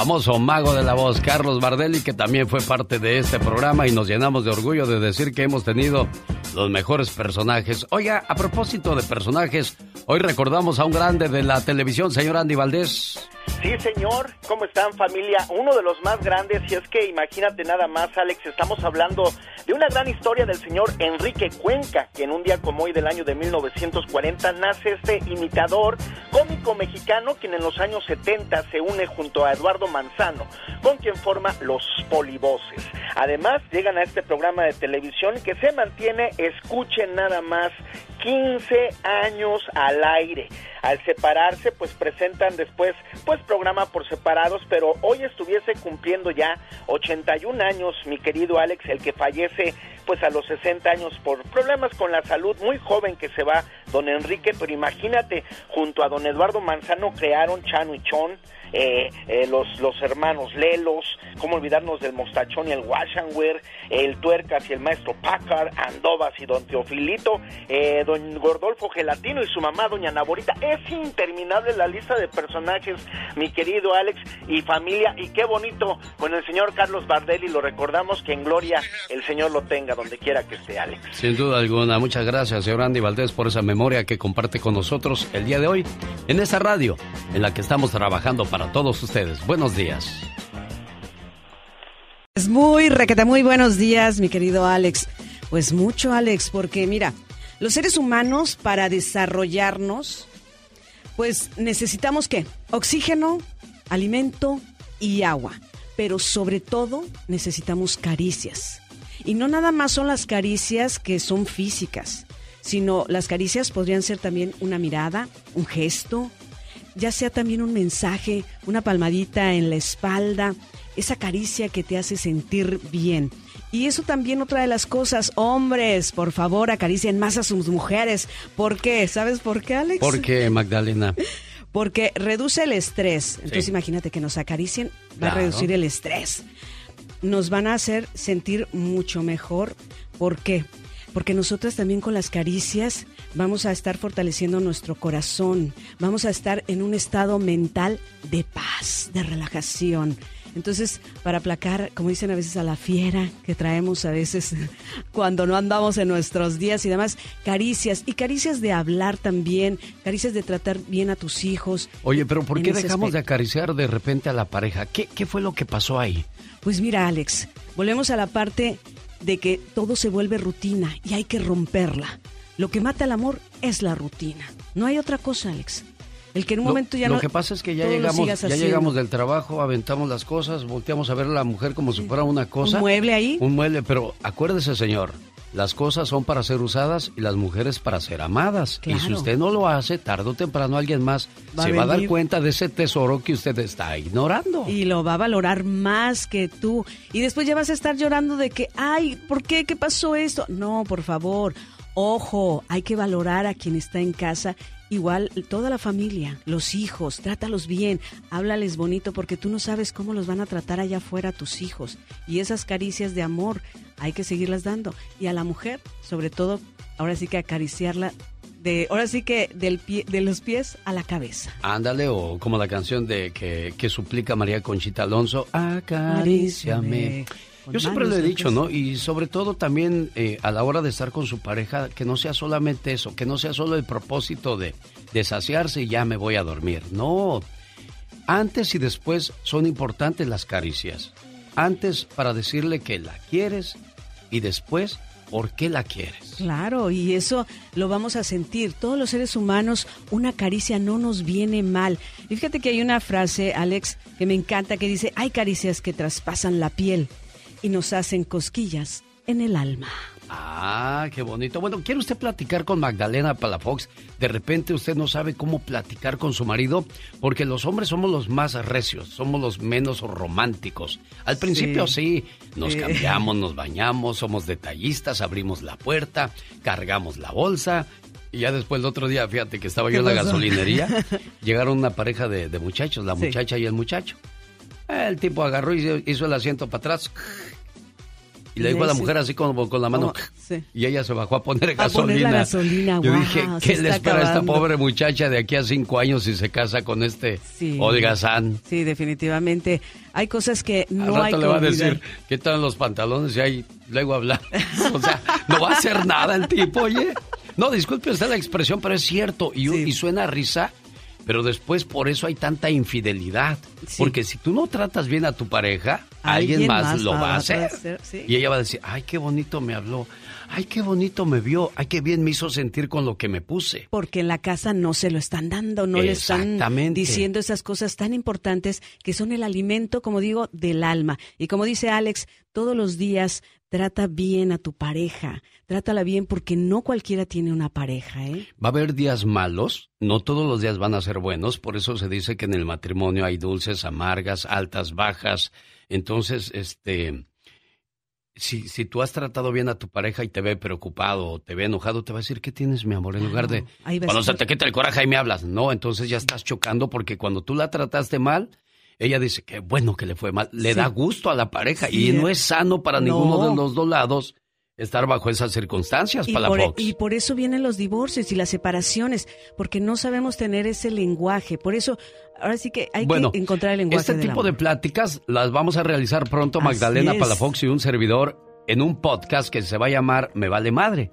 famoso mago de la voz, Carlos Bardelli, que también fue parte de este programa y nos llenamos de orgullo de decir que hemos tenido los mejores personajes. Oiga, a propósito de personajes, hoy recordamos a un grande de la televisión, señor Andy Valdés. Sí, señor. ¿Cómo están, familia? Uno de los más grandes, y es que imagínate nada más, Alex, estamos hablando de una gran historia del señor Enrique Cuenca, que en un día como hoy del año de 1940 nace este imitador cómico mexicano, quien en los años 70 se une junto a Eduardo Manzano, con quien forma los polivoces. Además, llegan a este programa de televisión que se mantiene, escuchen nada más, 15 años al aire. Al separarse, pues presentan después, pues programa por separados, pero hoy estuviese cumpliendo ya 81 años, mi querido Alex, el que fallece pues a los 60 años por problemas con la salud, muy joven que se va don Enrique, pero imagínate, junto a don Eduardo Manzano crearon Chano y Chon, eh, eh, los, los hermanos Lelos, cómo olvidarnos del Mostachón y el Washanwer, el Tuercas y el maestro Packard, Andovas y don Teofilito, eh, don Gordolfo Gelatino y su mamá doña Naborita. Es interminable la lista de personajes, mi querido Alex y familia, y qué bonito con el señor Carlos Bardelli, lo recordamos que en gloria el señor lo tenga donde quiera que esté, Alex. Sin duda alguna, muchas gracias, señor Andy Valdés, por esa memoria que comparte con nosotros el día de hoy en esta radio en la que estamos trabajando para todos ustedes. Buenos días. Es muy requete, muy buenos días, mi querido Alex. Pues mucho, Alex, porque mira, los seres humanos para desarrollarnos, pues necesitamos qué? Oxígeno, alimento y agua. Pero sobre todo necesitamos caricias. Y no nada más son las caricias que son físicas, sino las caricias podrían ser también una mirada, un gesto, ya sea también un mensaje, una palmadita en la espalda, esa caricia que te hace sentir bien. Y eso también otra de las cosas, hombres, por favor, acaricien más a sus mujeres. ¿Por qué? ¿Sabes por qué, Alex? ¿Por qué, Magdalena? [LAUGHS] Porque reduce el estrés. Entonces Sí. imagínate que nos acaricien, va a reducir el estrés. nos van a hacer sentir mucho mejor. ¿Por qué? Porque nosotras también con las caricias vamos a estar fortaleciendo nuestro corazón, vamos a estar en un estado mental de paz, de relajación. Entonces, para aplacar, como dicen a veces, a la fiera que traemos a veces [LAUGHS] cuando no andamos en nuestros días y demás, caricias. Y caricias de hablar también, caricias de tratar bien a tus hijos. Oye, pero ¿por qué dejamos de acariciar de repente a la pareja? ¿Qué, ¿Qué fue lo que pasó ahí? Pues mira, Alex, volvemos a la parte de que todo se vuelve rutina y hay que romperla. Lo que mata el amor es la rutina. No hay otra cosa, Alex. El que en un momento ya lo no. Lo que pasa es que ya llegamos, ya llegamos del trabajo, aventamos las cosas, volteamos a ver a la mujer como si fuera una cosa. Un mueble ahí. Un mueble, pero acuérdese, señor, las cosas son para ser usadas y las mujeres para ser amadas. Y si usted no lo hace, tarde o temprano alguien más se va a dar cuenta de ese tesoro que usted está ignorando. Y lo va a valorar más que tú. Y después ya vas a estar llorando de que, ay, ¿por qué? ¿Qué pasó esto? No, por favor. Ojo, hay que valorar a quien está en casa Igual toda la familia, los hijos, trátalos bien, háblales bonito porque tú no sabes cómo los van a tratar allá afuera tus hijos. Y esas caricias de amor hay que seguirlas dando. Y a la mujer, sobre todo, ahora sí que acariciarla de, ahora sí que del pie, de los pies a la cabeza. Ándale, o como la canción de que, que suplica María Conchita Alonso, acaríciame. Yo siempre lo he dicho, ¿no? Y sobre todo también eh, a la hora de estar con su pareja, que no sea solamente eso, que no sea solo el propósito de, de saciarse y ya me voy a dormir. No, antes y después son importantes las caricias. Antes para decirle que la quieres y después por qué la quieres. Claro, y eso lo vamos a sentir. Todos los seres humanos, una caricia no nos viene mal. Y fíjate que hay una frase, Alex, que me encanta, que dice, hay caricias que traspasan la piel y nos hacen cosquillas en el alma. Ah, qué bonito. Bueno, ¿quiere usted platicar con Magdalena Palafox? De repente usted no sabe cómo platicar con su marido, porque los hombres somos los más recios, somos los menos románticos. Al principio sí, nos cambiamos, nos bañamos, somos detallistas, abrimos la puerta, cargamos la bolsa. Y ya después el otro día, fíjate que estaba yo en la gasolinería, [LAUGHS] llegaron una pareja de, muchachos, la muchacha y el muchacho. El tipo agarró y hizo el asiento para atrás. Y le dijo a la mujer así como con la mano. Y ella se bajó a poner gasolina. Yo dije, ¿qué le espera a esta pobre muchacha de aquí a cinco años si se casa con este sí. holgazán? Sí, definitivamente. Hay cosas que no hay que le va a decir, ¿qué tal los pantalones? Y ahí luego hablar. [LAUGHS] o sea, no va a hacer nada el tipo, oye. No, disculpe usted la expresión, pero es cierto. Y, y suena risa pero después por eso hay tanta infidelidad. Porque si tú no tratas bien a tu pareja, alguien, más, lo va a hacer. Y ella va a decir, ay, qué bonito me habló. Ay, qué bonito me vio. Ay, qué bien me hizo sentir con lo que me puse. Porque en la casa no se lo están dando, no le están diciendo esas cosas tan importantes que son el alimento, como digo, del alma. Y como dice Alex, todos los días Trata bien a tu pareja, trátala bien porque no cualquiera tiene una pareja, ¿eh? Va a haber días malos, no todos los días van a ser buenos, por eso se dice que en el matrimonio hay dulces, amargas, altas, bajas. Entonces, este, si, si tú has tratado bien a tu pareja y te ve preocupado o te ve enojado, te va a decir, ¿qué tienes, mi amor? En lugar de, cuando se te quita el coraje y me hablas. No, entonces ya estás chocando porque cuando tú la trataste mal, ella dice que bueno que le fue mal, le da gusto a la pareja y no es sano para ninguno de los dos lados estar bajo esas circunstancias para por, la Fox. Y por eso vienen los divorcios y las separaciones, porque no sabemos tener ese lenguaje. Por eso, ahora sí que hay que encontrar el lenguaje. Este tipo de pláticas las vamos a realizar pronto Magdalena Palafox y un servidor en un podcast que se va a llamar Me Vale Madre.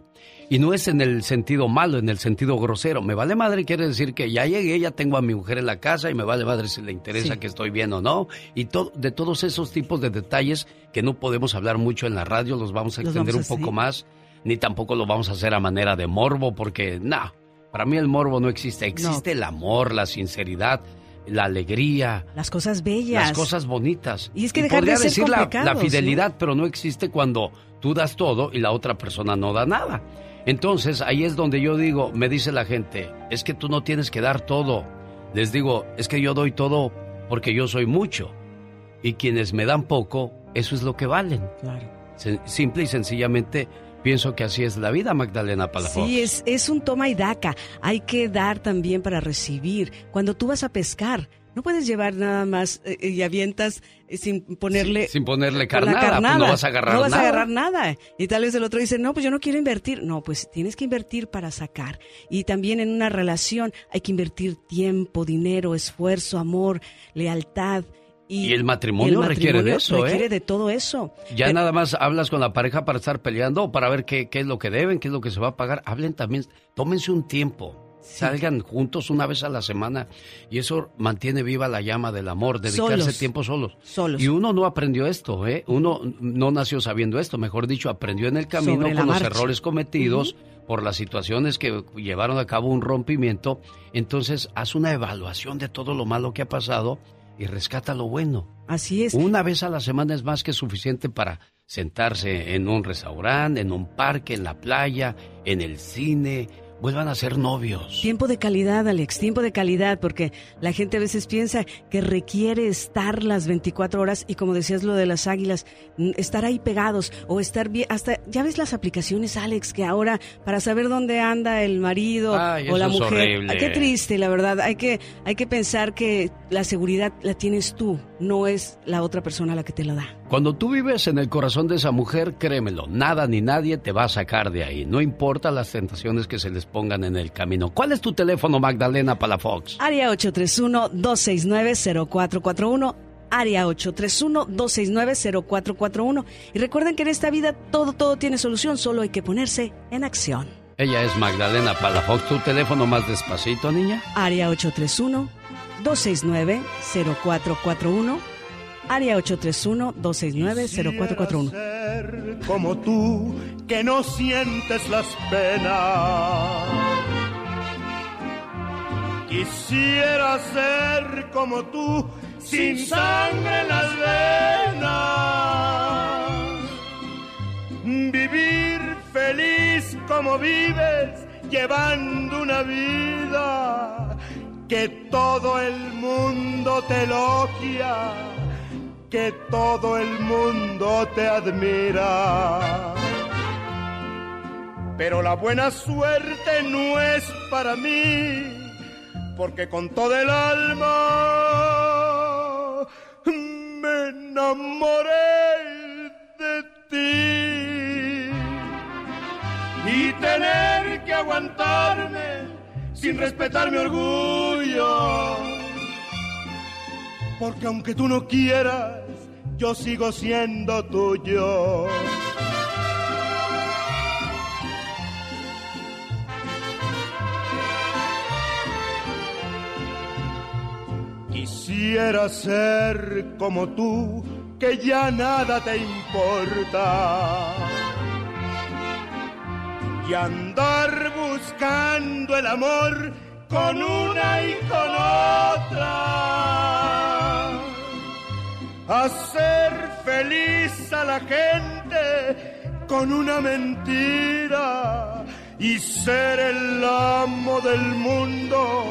Y no es en el sentido malo, en el sentido grosero. Me vale madre quiere decir que ya llegué, ya tengo a mi mujer en la casa y me vale madre si le interesa que estoy bien o no. Y de todos esos tipos de detalles que no podemos hablar mucho en la radio, los vamos a extender un poco más. Ni tampoco lo vamos a hacer a manera de morbo, porque no, para mí el morbo no existe. Existe el amor, la sinceridad, la alegría. Las cosas bellas. Las cosas bonitas. Y es que dejar de ser decir la, la, fidelidad, pero no existe cuando tú das todo y la otra persona no da nada. Entonces ahí es donde yo digo, me dice la gente, es que tú no tienes que dar todo. Les digo, es que yo doy todo porque yo soy mucho. Y quienes me dan poco, eso es lo que valen. Claro. Simple y sencillamente pienso que así es la vida, Magdalena Palafox. Sí, es, es un toma y daca. Hay que dar también para recibir. Cuando tú vas a pescar, No puedes llevar nada más eh, y avientas eh, sin ponerle... sin ponerle carnada, pues no vas a agarrar nada. No vas a agarrar nada. Y tal vez el otro dice, no, pues yo no quiero invertir. No, pues tienes que invertir para sacar. Y también en una relación hay que invertir tiempo, dinero, esfuerzo, amor, lealtad. Y, el matrimonio, requiere de eso, ¿eh? Requiere de todo eso. Ya nada más hablas con la pareja para estar peleando o para ver qué, qué es lo que deben, qué es lo que se va a pagar. Hablen también, tómense un tiempo. Salgan juntos una vez a la semana y eso mantiene viva la llama del amor, dedicarse tiempo solos. solos. Y uno no aprendió esto, ¿eh? Uno no nació sabiendo esto, mejor dicho, aprendió en el camino con los errores cometidos. por las situaciones que llevaron a cabo un rompimiento, entonces haz una evaluación de todo lo malo que ha pasado y rescata lo bueno. Así es. Una vez a la semana es más que suficiente para sentarse en un restaurante, en un parque, en la playa, en el cine, vuelvan a ser novios. Tiempo de calidad, Alex, tiempo de calidad, porque la gente a veces piensa que requiere estar las 24 horas y como decías lo de las águilas, estar ahí pegados o estar bien, hasta, ya ves las aplicaciones, Alex, que ahora para saber dónde anda el marido o la mujer, qué triste, la verdad, hay que, hay que pensar que la seguridad la tienes tú, no es la otra persona la que te la da. Cuando tú vives en el corazón de esa mujer, créemelo, nada ni nadie te va a sacar de ahí. No importa las tentaciones que se les pongan en el camino. ¿Cuál es tu teléfono, Magdalena Palafox? Área 831-269-0441. Área 831-269-0441. Y recuerden que en esta vida todo, todo tiene solución, solo hay que ponerse en acción. Ella es Magdalena Palafox. ¿Tu teléfono más despacito, niña? Área 831-269-0441 área 831-269-0441. Ser como tú, que no sientes las penas. Quisiera ser como tú, sin sangre en las venas. Vivir feliz como vives, llevando una vida que todo el mundo te elogia que todo el mundo te admira. Pero la buena suerte no es para mí, porque con todo el alma me enamoré de ti. Y tener que aguantarme sin respetar mi orgullo porque aunque tú no quieras, yo sigo siendo tuyo. Quisiera ser como tú, que ya nada te importa. Y andar buscando el amor con una y con otra. Hacer feliz a la gente con una mentira y ser el amo del mundo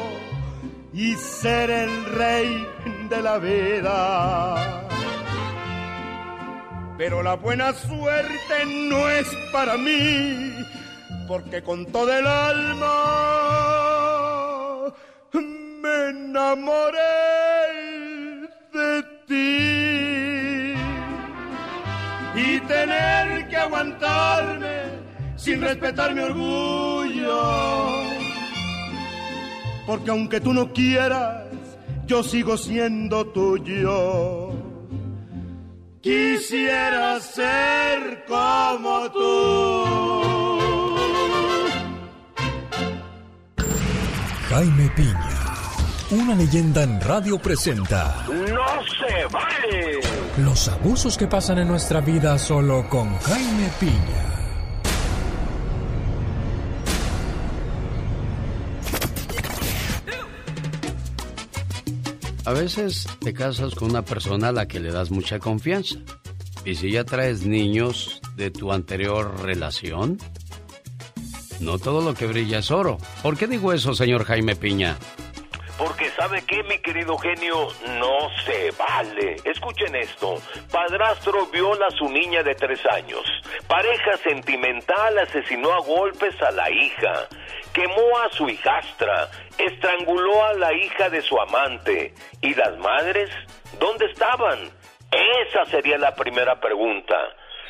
y ser el rey de la vida. Pero la buena suerte no es para mí, porque con todo el alma me enamoré de ti y tener que aguantarme sin respetar mi orgullo. Porque aunque tú no quieras, yo sigo siendo tuyo. Quisiera ser como tú. Jaime Piña, una leyenda en radio presenta. ¡No se vale! Los abusos que pasan en nuestra vida solo con Jaime Piña. A veces te casas con una persona a la que le das mucha confianza. Y si ya traes niños de tu anterior relación, no todo lo que brilla es oro. ¿Por qué digo eso, señor Jaime Piña? Porque sabe que mi querido genio no se vale. Escuchen esto. Padrastro viola a su niña de tres años. Pareja sentimental asesinó a golpes a la hija. Quemó a su hijastra. Estranguló a la hija de su amante. ¿Y las madres? ¿Dónde estaban? Esa sería la primera pregunta.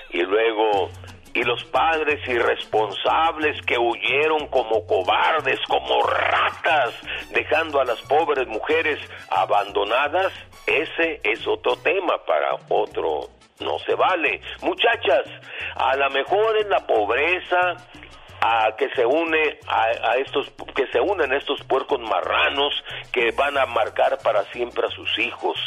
Y luego, y los padres irresponsables que huyeron como cobardes, como ratas, dejando a las pobres mujeres abandonadas, ese es otro tema para otro. No se vale. Muchachas, a lo mejor en la pobreza, a que se une a, estos que se unen estos puercos marranos que van a marcar para siempre a sus hijos.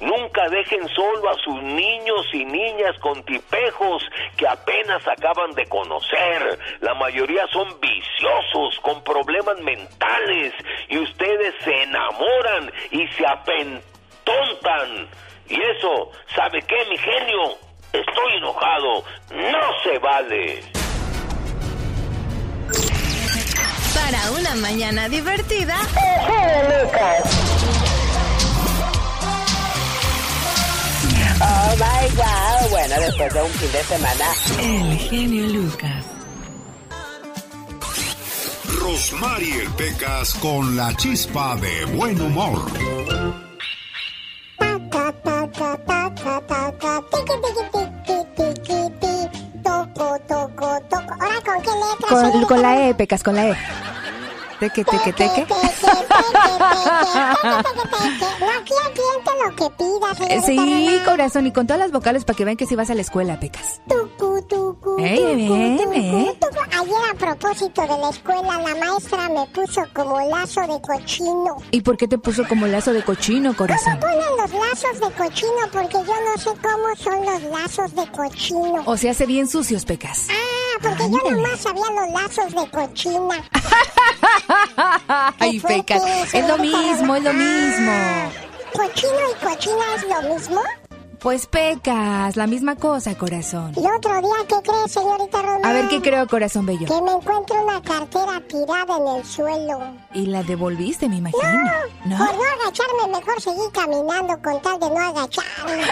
Nunca dejen solo a sus niños y niñas con tipejos que apenas acaban de conocer. La mayoría son viciosos, con problemas mentales y ustedes se enamoran y se apentontan. Y eso, ¿sabe qué, mi genio? Estoy enojado. No se vale. Para una mañana divertida. Oh my god. Bueno, después de un fin de semana. El genio Lucas. Rosmarie Pecas con la chispa de buen humor. Toco, toco, toco. Ahora, ¿con qué letra? Con, con la E, Pecas, con la E. Teque, teque, teque. Lo que Sí, corazón, y con todas las vocales para que vean que sí vas a la escuela, Pecas. Tucu, tucu. Ayer a propósito de la escuela, la maestra me puso como lazo de cochino. ¿Y por qué te puso como lazo de cochino, ¿Cómo corazón? ponen los lazos de cochino? Porque yo no sé cómo son los lazos de cochino. O se hace bien sucios, Pecas. Ah, porque yo nomás sabía los lazos de cochina. [LAUGHS] [LAUGHS] Ay, Pecas, es lo mismo, es lo mismo. ¿Cochino y cochina es lo mismo? Pues Pecas, la misma cosa, corazón. El otro día, ¿qué crees, señorita Román? A ver, ¿qué creo, corazón bello? Que me encuentro una cartera tirada en el suelo. Y la devolviste, me imagino. No, por no agacharme, mejor seguí caminando con tal de no agacharme. [LAUGHS]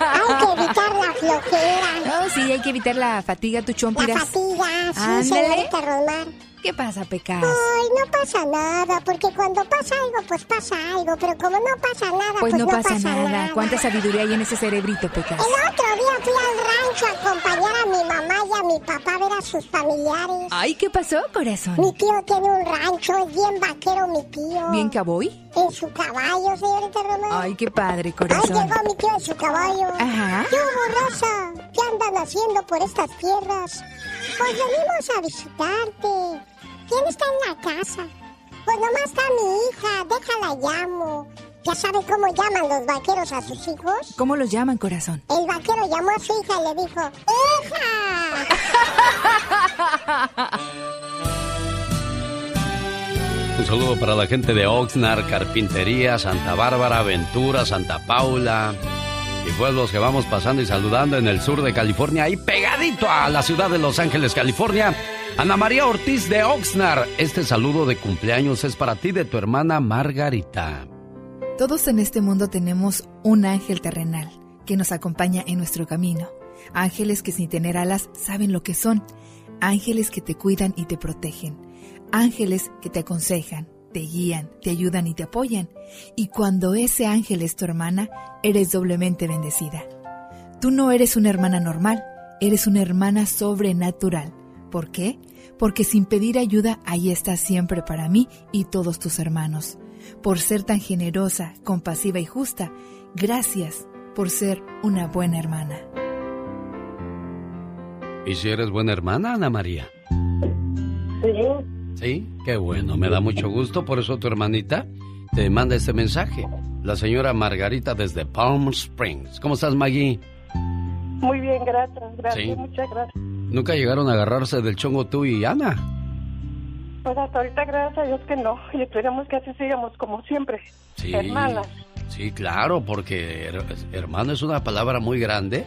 Hay que evitar la flojera. No, sí, hay que evitar la fatiga, tu La chompiras. fatiga, sí, Ándale. señorita Román. ¿Qué pasa, Pecas? Ay, no pasa nada, porque cuando pasa algo, pues pasa algo, pero como no pasa nada, Pues no pasa nada. ¿Cuánta sabiduría hay en ese cerebrito, Pecas? El otro día fui al rancho a acompañar a mi mamá y a mi papá a ver a sus familiares. Ay, ¿qué pasó, corazón? Mi tío tiene un rancho, es bien vaquero mi tío. ¿Bien cowboy? En su caballo, señorita Román. Ay, qué padre, Ay, corazón. llegó mi tío en su caballo. Ajá. ¿Qué hubo, Rosa? ¿Qué andan haciendo por estas tierras? Pues venimos a visitarte. ¿Quién está en la casa? Pues nomás está mi hija, déjala llamo. ¿Ya sabe cómo llaman los vaqueros a sus hijos? ¿Cómo los llaman, corazón? El vaquero llamó a su hija y le dijo, ¡Hija! [LAUGHS] Un saludo para la gente de Oxnard, Carpintería, Santa Bárbara, Ventura, Santa Paula y pueblos que vamos pasando y saludando en el sur de California, ahí pegadito a la ciudad de Los Ángeles, California. Ana María Ortiz de Oxnard, este saludo de cumpleaños es para ti de tu hermana Margarita. Todos en este mundo tenemos un ángel terrenal que nos acompaña en nuestro camino. Ángeles que sin tener alas saben lo que son. Ángeles que te cuidan y te protegen. Ángeles que te aconsejan, te guían, te ayudan y te apoyan. Y cuando ese ángel es tu hermana, eres doblemente bendecida. Tú no eres una hermana normal, eres una hermana sobrenatural. ¿Por qué? Porque sin pedir ayuda, ahí estás siempre para mí y todos tus hermanos. Por ser tan generosa, compasiva y justa, gracias por ser una buena hermana. ¿Y si eres buena hermana, Ana María? Sí. Sí, qué bueno, me da mucho gusto, por eso tu hermanita te manda este mensaje. La señora Margarita desde Palm Springs. ¿Cómo estás, Maggie? Muy bien, gracias, gracias, Sí. muchas gracias. ¿Nunca llegaron a agarrarse del chongo tú y Ana? Pues hasta ahorita, gracias a Dios que no, y esperemos que así sigamos como siempre, Sí. hermanas. Sí, claro, porque her- hermano es una palabra muy grande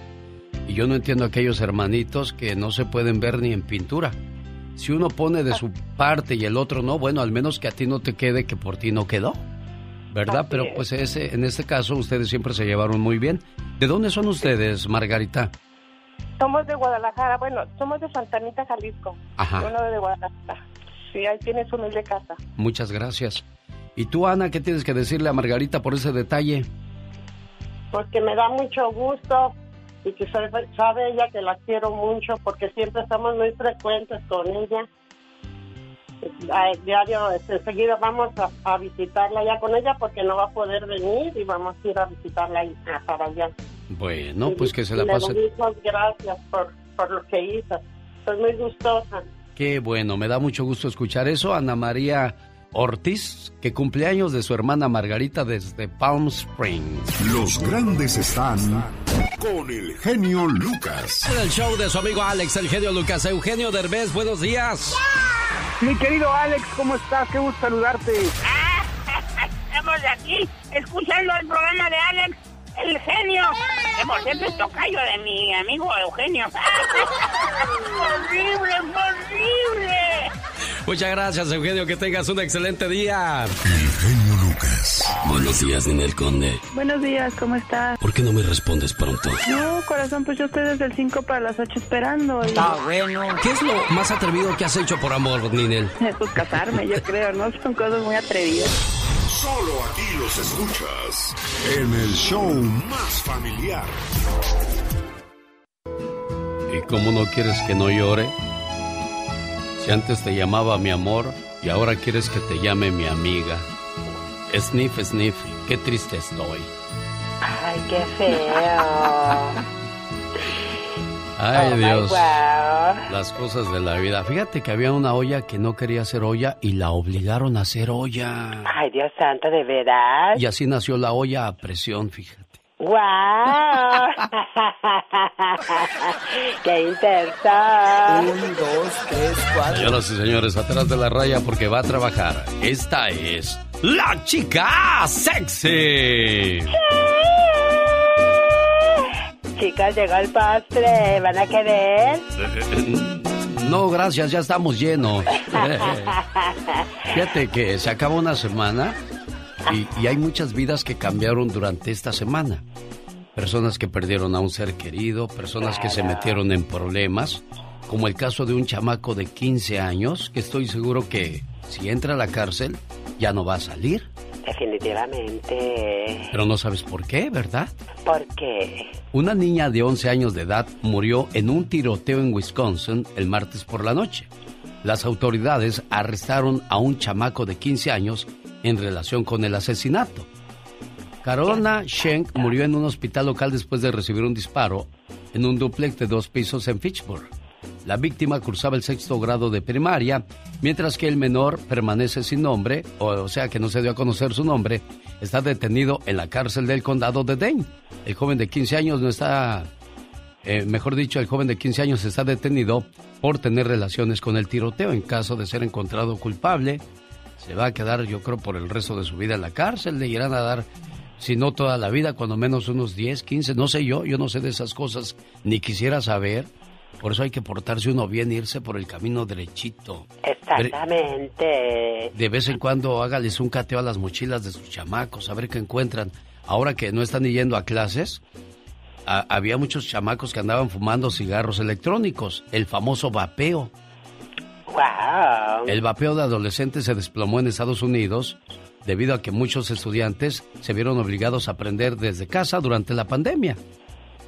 y yo no entiendo aquellos hermanitos que no se pueden ver ni en pintura. si uno pone de su parte y el otro no, bueno, al menos que a ti no te quede que por ti no quedó. ¿Verdad? Pero pues ese, en este caso ustedes siempre se llevaron muy bien. ¿De dónde son ustedes, Margarita? Somos de Guadalajara, bueno, somos de Santanita, Jalisco. Ajá. Uno de Guadalajara. Sí, ahí tienes su humilde casa. Muchas gracias. ¿Y tú, Ana, qué tienes que decirle a Margarita por ese detalle? Porque me da mucho gusto y que sabe, sabe ella que la quiero mucho porque siempre estamos muy frecuentes con ella. A diario, este, enseguida vamos a, visitarla ya con ella porque no va a poder venir y vamos a ir a visitarla ahí, para allá. Bueno, pues que se la pase. Muchas gracias por, por lo que hizo. Soy muy gustosa. Qué bueno, me da mucho gusto escuchar eso. Ana María Ortiz, que cumpleaños de su hermana Margarita desde Palm Springs. Los grandes están con el genio Lucas. En el show de su amigo Alex, el genio Lucas. Eugenio Derbez, buenos días. Mi querido Alex, ¿cómo estás? Qué gusto saludarte. [LAUGHS] estamos aquí escuchando el programa de Alex el genio. Que por cierto es tocayo de mi amigo Eugenio. [LAUGHS] ¡Horrible, horrible! Muchas gracias, Eugenio. Que tengas un excelente día. El genio Lucas. Buenos días, Ninel Conde. Buenos días, ¿cómo estás? ¿Por qué no me respondes pronto? No, corazón, pues yo estoy desde el 5 para las 8 esperando. Y... Está bueno. ¿Qué es lo más atrevido que has hecho por amor, Ninel? [LAUGHS] Pues casarme, yo creo, ¿no? Son cosas muy atrevidas. Solo aquí los escuchas en el show más familiar. ¿Y cómo no quieres que no llore? Si antes te llamaba mi amor y ahora quieres que te llame mi amiga. Sniff, sniff, qué triste estoy. Ay, qué feo. Ay, oh, Dios. Las cosas de la vida. Fíjate que había una olla que no quería ser olla y la obligaron a hacer olla. Ay, Dios santo, ¿de verdad? Y así nació la olla a presión, fíjate. ¡Wow! [LAUGHS] ¡Qué interesante! Un, dos, tres, cuatro. Señoras y señores, atrás de la raya porque va a trabajar. Esta es la chica sexy. Chicas, llegó el postre. ¿Van a querer? [LAUGHS] No, gracias, ya estamos llenos. [LAUGHS] Fíjate que se acaba una semana y, hay muchas vidas que cambiaron durante esta semana. Personas que perdieron a un ser querido, personas que se metieron en problemas, como el caso de un chamaco de 15 años que estoy seguro que si entra a la cárcel ya no va a salir. Definitivamente. Pero no sabes por qué, ¿verdad? ¿Por qué? Una niña de 11 años de edad murió en un tiroteo en Wisconsin el martes por la noche. Las autoridades arrestaron a un chamaco de 15 años en relación con el asesinato. Carolina Schenk murió en un hospital local después de recibir un disparo en un duplex de dos pisos en Fitchburg. La víctima cursaba el sexto grado de primaria, mientras que el menor permanece sin nombre, o, sea que no se dio a conocer su nombre, está detenido en la cárcel del condado de Dane. El joven de 15 años no está, eh, mejor dicho, el joven de 15 años está detenido por tener relaciones con el tiroteo. En caso de ser encontrado culpable, se va a quedar, yo creo, por el resto de su vida en la cárcel. Le irán a dar, si no toda la vida, cuando menos unos 10, 15, no sé yo, yo no sé de esas cosas, ni quisiera saber. Por eso hay que portarse uno bien e irse por el camino derechito. Exactamente. De vez en cuando hágales un cateo a las mochilas de sus chamacos, a ver qué encuentran. Ahora que no están yendo a clases, había muchos chamacos que andaban fumando cigarros electrónicos, el famoso vapeo. Wow. El vapeo de adolescentes se desplomó en Estados Unidos debido a que muchos estudiantes se vieron obligados a aprender desde casa durante la pandemia.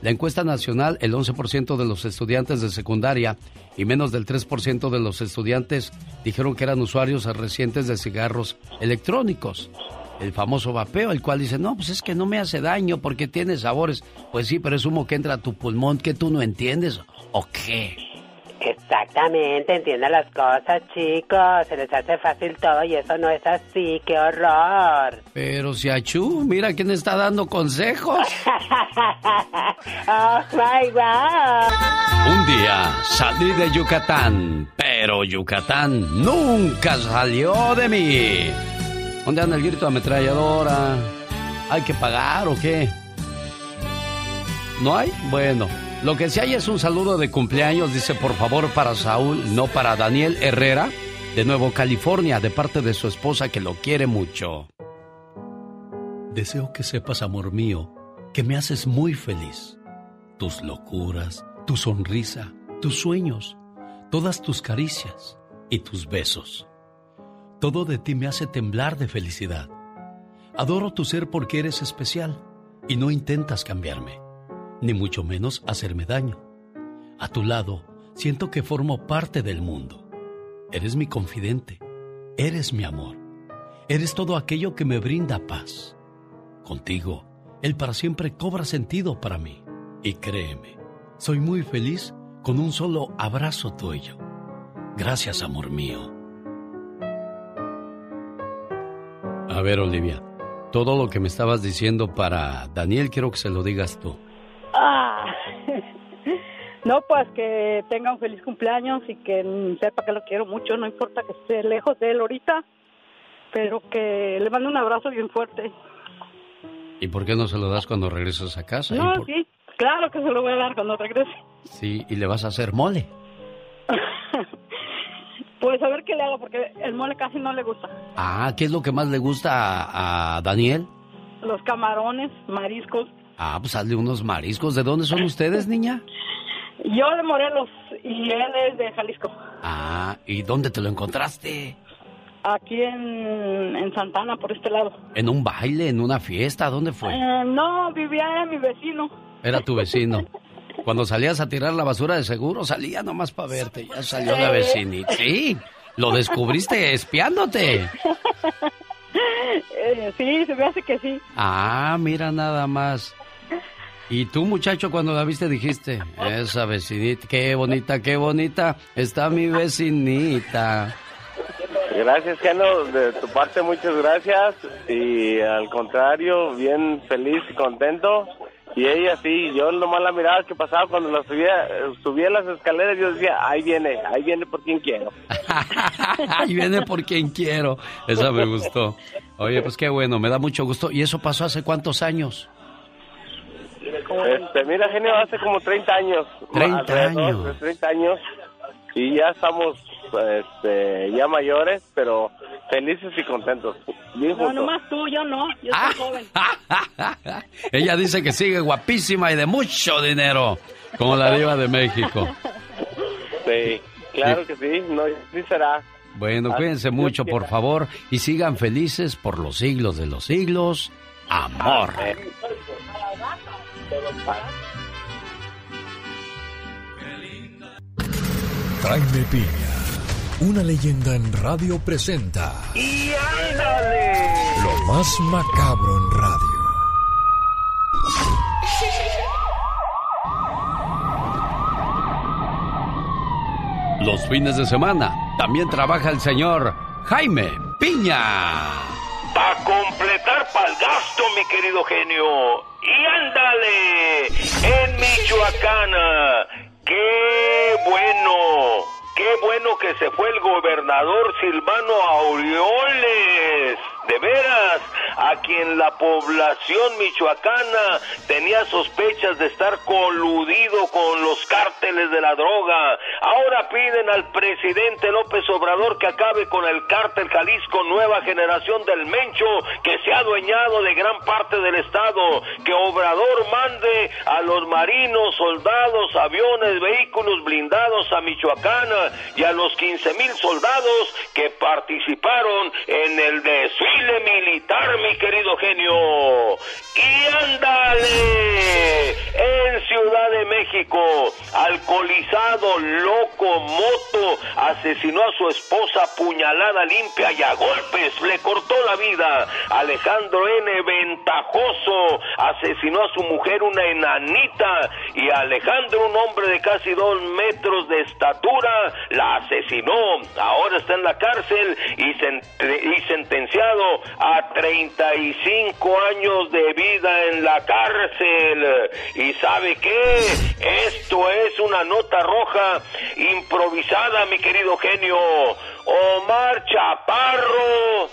La encuesta nacional, el 11% de los estudiantes de secundaria y menos del 3% de los estudiantes dijeron que eran usuarios recientes de cigarros electrónicos. El famoso vapeo, el cual dice, no, pues es que no me hace daño porque tiene sabores. Pues sí, pero es humo que entra a tu pulmón que tú no entiendes. ¿O qué? Exactamente, entiendan las cosas, chicos. Se les hace fácil todo y eso no es así. ¡Qué horror! [LAUGHS] Pero si Achú, mira quién está dando consejos. [LAUGHS] oh my God. Un día salí de Yucatán, pero Yucatán nunca salió de mí. ¿Dónde anda el grito de ametralladora? ¿Hay que pagar o qué? ¿No hay? Bueno. Lo que sí hay es un saludo de cumpleaños, dice por favor para Saúl, no para Daniel Herrera, de Nuevo California, de parte de su esposa que lo quiere mucho. Deseo que sepas, amor mío, que me haces muy feliz. Tus locuras, tu sonrisa, tus sueños, todas tus caricias y tus besos. Todo de ti me hace temblar de felicidad. Adoro tu ser porque eres especial y no intentas cambiarme ni mucho menos hacerme daño. A tu lado, siento que formo parte del mundo. Eres mi confidente, eres mi amor, eres todo aquello que me brinda paz. Contigo, el para siempre cobra sentido para mí. Y créeme, soy muy feliz con un solo abrazo tuyo. Gracias, amor mío. A ver, Olivia, todo lo que me estabas diciendo para Daniel quiero que se lo digas tú. Ah, [LAUGHS] no, pues que tenga un feliz cumpleaños y que sepa que lo quiero mucho, no importa que esté lejos de él ahorita, pero que le mande un abrazo bien fuerte. ¿Y por qué no se lo das cuando regresas a casa? No, sí, claro que se lo voy a dar cuando regrese. Sí, y le vas a hacer mole. [LAUGHS] pues a ver qué le hago, porque el mole casi no le gusta. Ah, ¿qué es lo que más le gusta a, a Daniel? Los camarones, mariscos. Ah, pues hazle unos mariscos. ¿De dónde son ustedes, niña? Yo de Morelos y él es de Jalisco. Ah, ¿y dónde te lo encontraste? Aquí en, en Santana, por este lado. ¿En un baile, en una fiesta? ¿Dónde fue? Eh, no, vivía en mi vecino. Era tu vecino. [LAUGHS] Cuando salías a tirar la basura de seguro, salía nomás para verte. Ya salió la vecinita. Sí, lo descubriste [LAUGHS] espiándote. Eh, sí, se me hace que sí. Ah, mira nada más. Y tú, muchacho, cuando la viste dijiste, esa vecinita, qué bonita, qué bonita, está mi vecinita. Gracias, Geno, de tu parte muchas gracias y al contrario, bien feliz y contento. Y ella sí, yo nomás la miraba que pasaba cuando la subía, subía las escaleras, yo decía, ahí viene, ahí viene por quien quiero. [LAUGHS] ahí viene por quien quiero. Esa me gustó. Oye, pues qué bueno, me da mucho gusto. ¿Y eso pasó hace cuántos años? Este, mira, genio, hace como 30 años. 30 años. 30 años. Y ya estamos este, ya mayores, pero felices y contentos. Bien no, nomás tú, yo no. Yo soy joven. [LAUGHS] Ella dice que sigue guapísima y de mucho dinero, como la diva de México. Sí, claro que sí, no, sí será. Bueno, cuídense mucho, por favor, y sigan felices por los siglos de los siglos. Amor. Jaime Piña, una leyenda en radio presenta. ¡Y ándale! Lo más macabro en radio. Los fines de semana también trabaja el señor Jaime Piña. Para completar pa'l gasto, mi querido genio. Y ándale, en Michoacán. ¡Qué bueno! ¡Qué bueno que se fue el gobernador Silvano Aureoles! De veras, a quien la población michoacana tenía sospechas de estar coludido con los cárteles de la droga. Ahora piden al presidente López Obrador que acabe con el cártel Jalisco Nueva Generación del Mencho, que se ha adueñado de gran parte del estado. Que Obrador mande a los marinos, soldados, aviones, vehículos blindados a Michoacán y a los 15 mil soldados que participaron en el desfile militar, mi querido genio. Y ándale, en Ciudad de México, alcoholizado, loco, moto, asesinó a su esposa puñalada limpia y a golpes le cortó la vida. Alejandro N. Ventajoso asesinó a su mujer, una enanita, y Alejandro, un hombre de casi dos metros de estatura, la asesinó. Ahora está en la cárcel y, y sentenciado a 35 años de vida en la cárcel. ¿Y sabe qué? Esto es una nota roja improvisada, mi querido genio. Omar Chaparro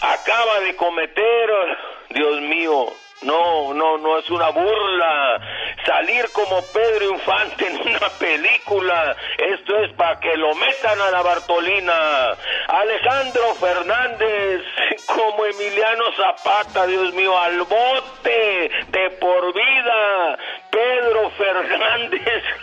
acaba de cometer, Dios mío, no, no, no es una burla. salir como Pedro Infante en una película. Esto es para que lo metan a la Bartolina. Alejandro Fernández [LAUGHS] como Emiliano Zapata, Dios mío, al bote de por vida. Pedro Fernández [LAUGHS]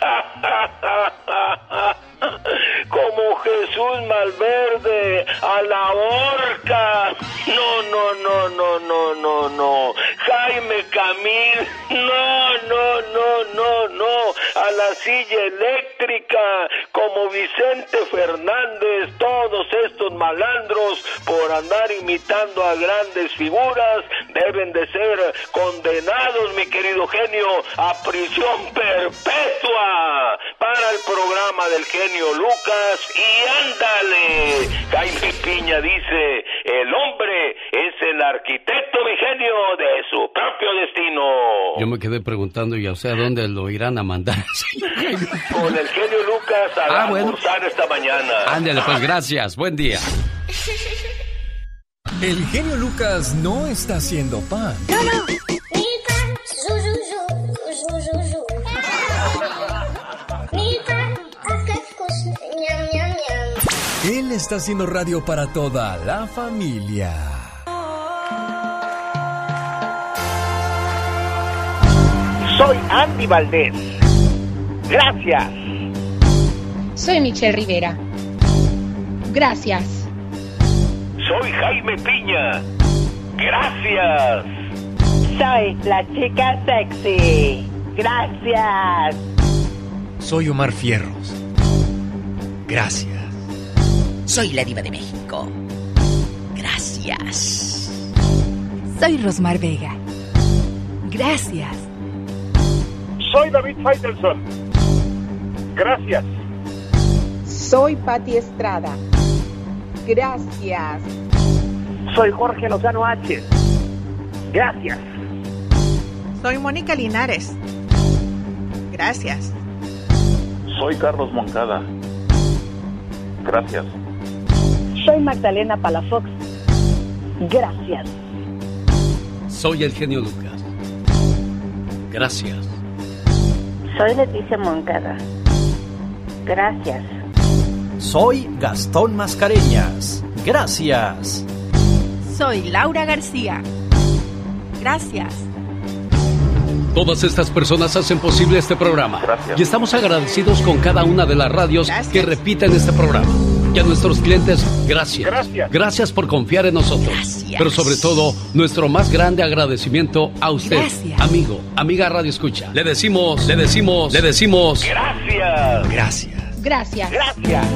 eléctrica como Vicente Fernández. Todos estos malandros por andar imitando a grandes figuras deben de ser condenados, mi querido genio, a prisión perpetua para el programa del genio Lucas y ándale. Jaime Piña dice, el hombre es el arquitecto, mi genio, de su propio destino. Yo me quedé preguntando, ¿y a usted a dónde lo irán a mandar? [LAUGHS] Con el genio Lucas a ah, bueno. esta mañana. Ándale, pues gracias, buen día. El genio Lucas no está haciendo pan. No, no. Él está haciendo radio para toda la familia. Soy Andy Valdés. Gracias. Soy Michelle Rivera. Gracias. Soy Jaime Piña. Gracias. Soy la chica sexy. Gracias. Soy Omar Fierros. Gracias. Soy la diva de México. Gracias. Soy Rosmar Vega. Gracias. Soy David Faitelson. Gracias. Soy Patti Estrada. Gracias. Soy Jorge Lozano H. Gracias. Soy Mónica Linares. Gracias. Soy Carlos Moncada. Gracias. Soy Magdalena Palafox. Gracias. Soy el genio Lucas. Gracias. Soy Leticia Moncada. Gracias. Soy Gastón Mascareñas. Gracias. Soy Laura García. Gracias. Todas estas personas hacen posible este programa. Y estamos agradecidos con cada una de las radios que repiten este programa. Y a nuestros clientes, gracias. Gracias. Gracias por confiar en nosotros. Pero sobre todo, nuestro más grande agradecimiento a usted, amigo, amiga Radio Escucha. Le decimos, le decimos, le decimos. Gracias. Gracias. Gracias. Gracias.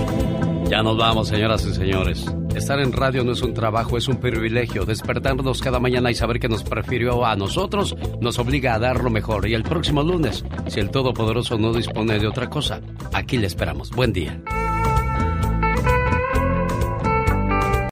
Ya nos vamos, señoras y señores. Estar en radio no es un trabajo, es un privilegio. Despertarnos cada mañana y saber que nos prefirió a nosotros nos obliga a dar lo mejor. Y el próximo lunes, si el Todopoderoso no dispone de otra cosa, aquí le esperamos. Buen día.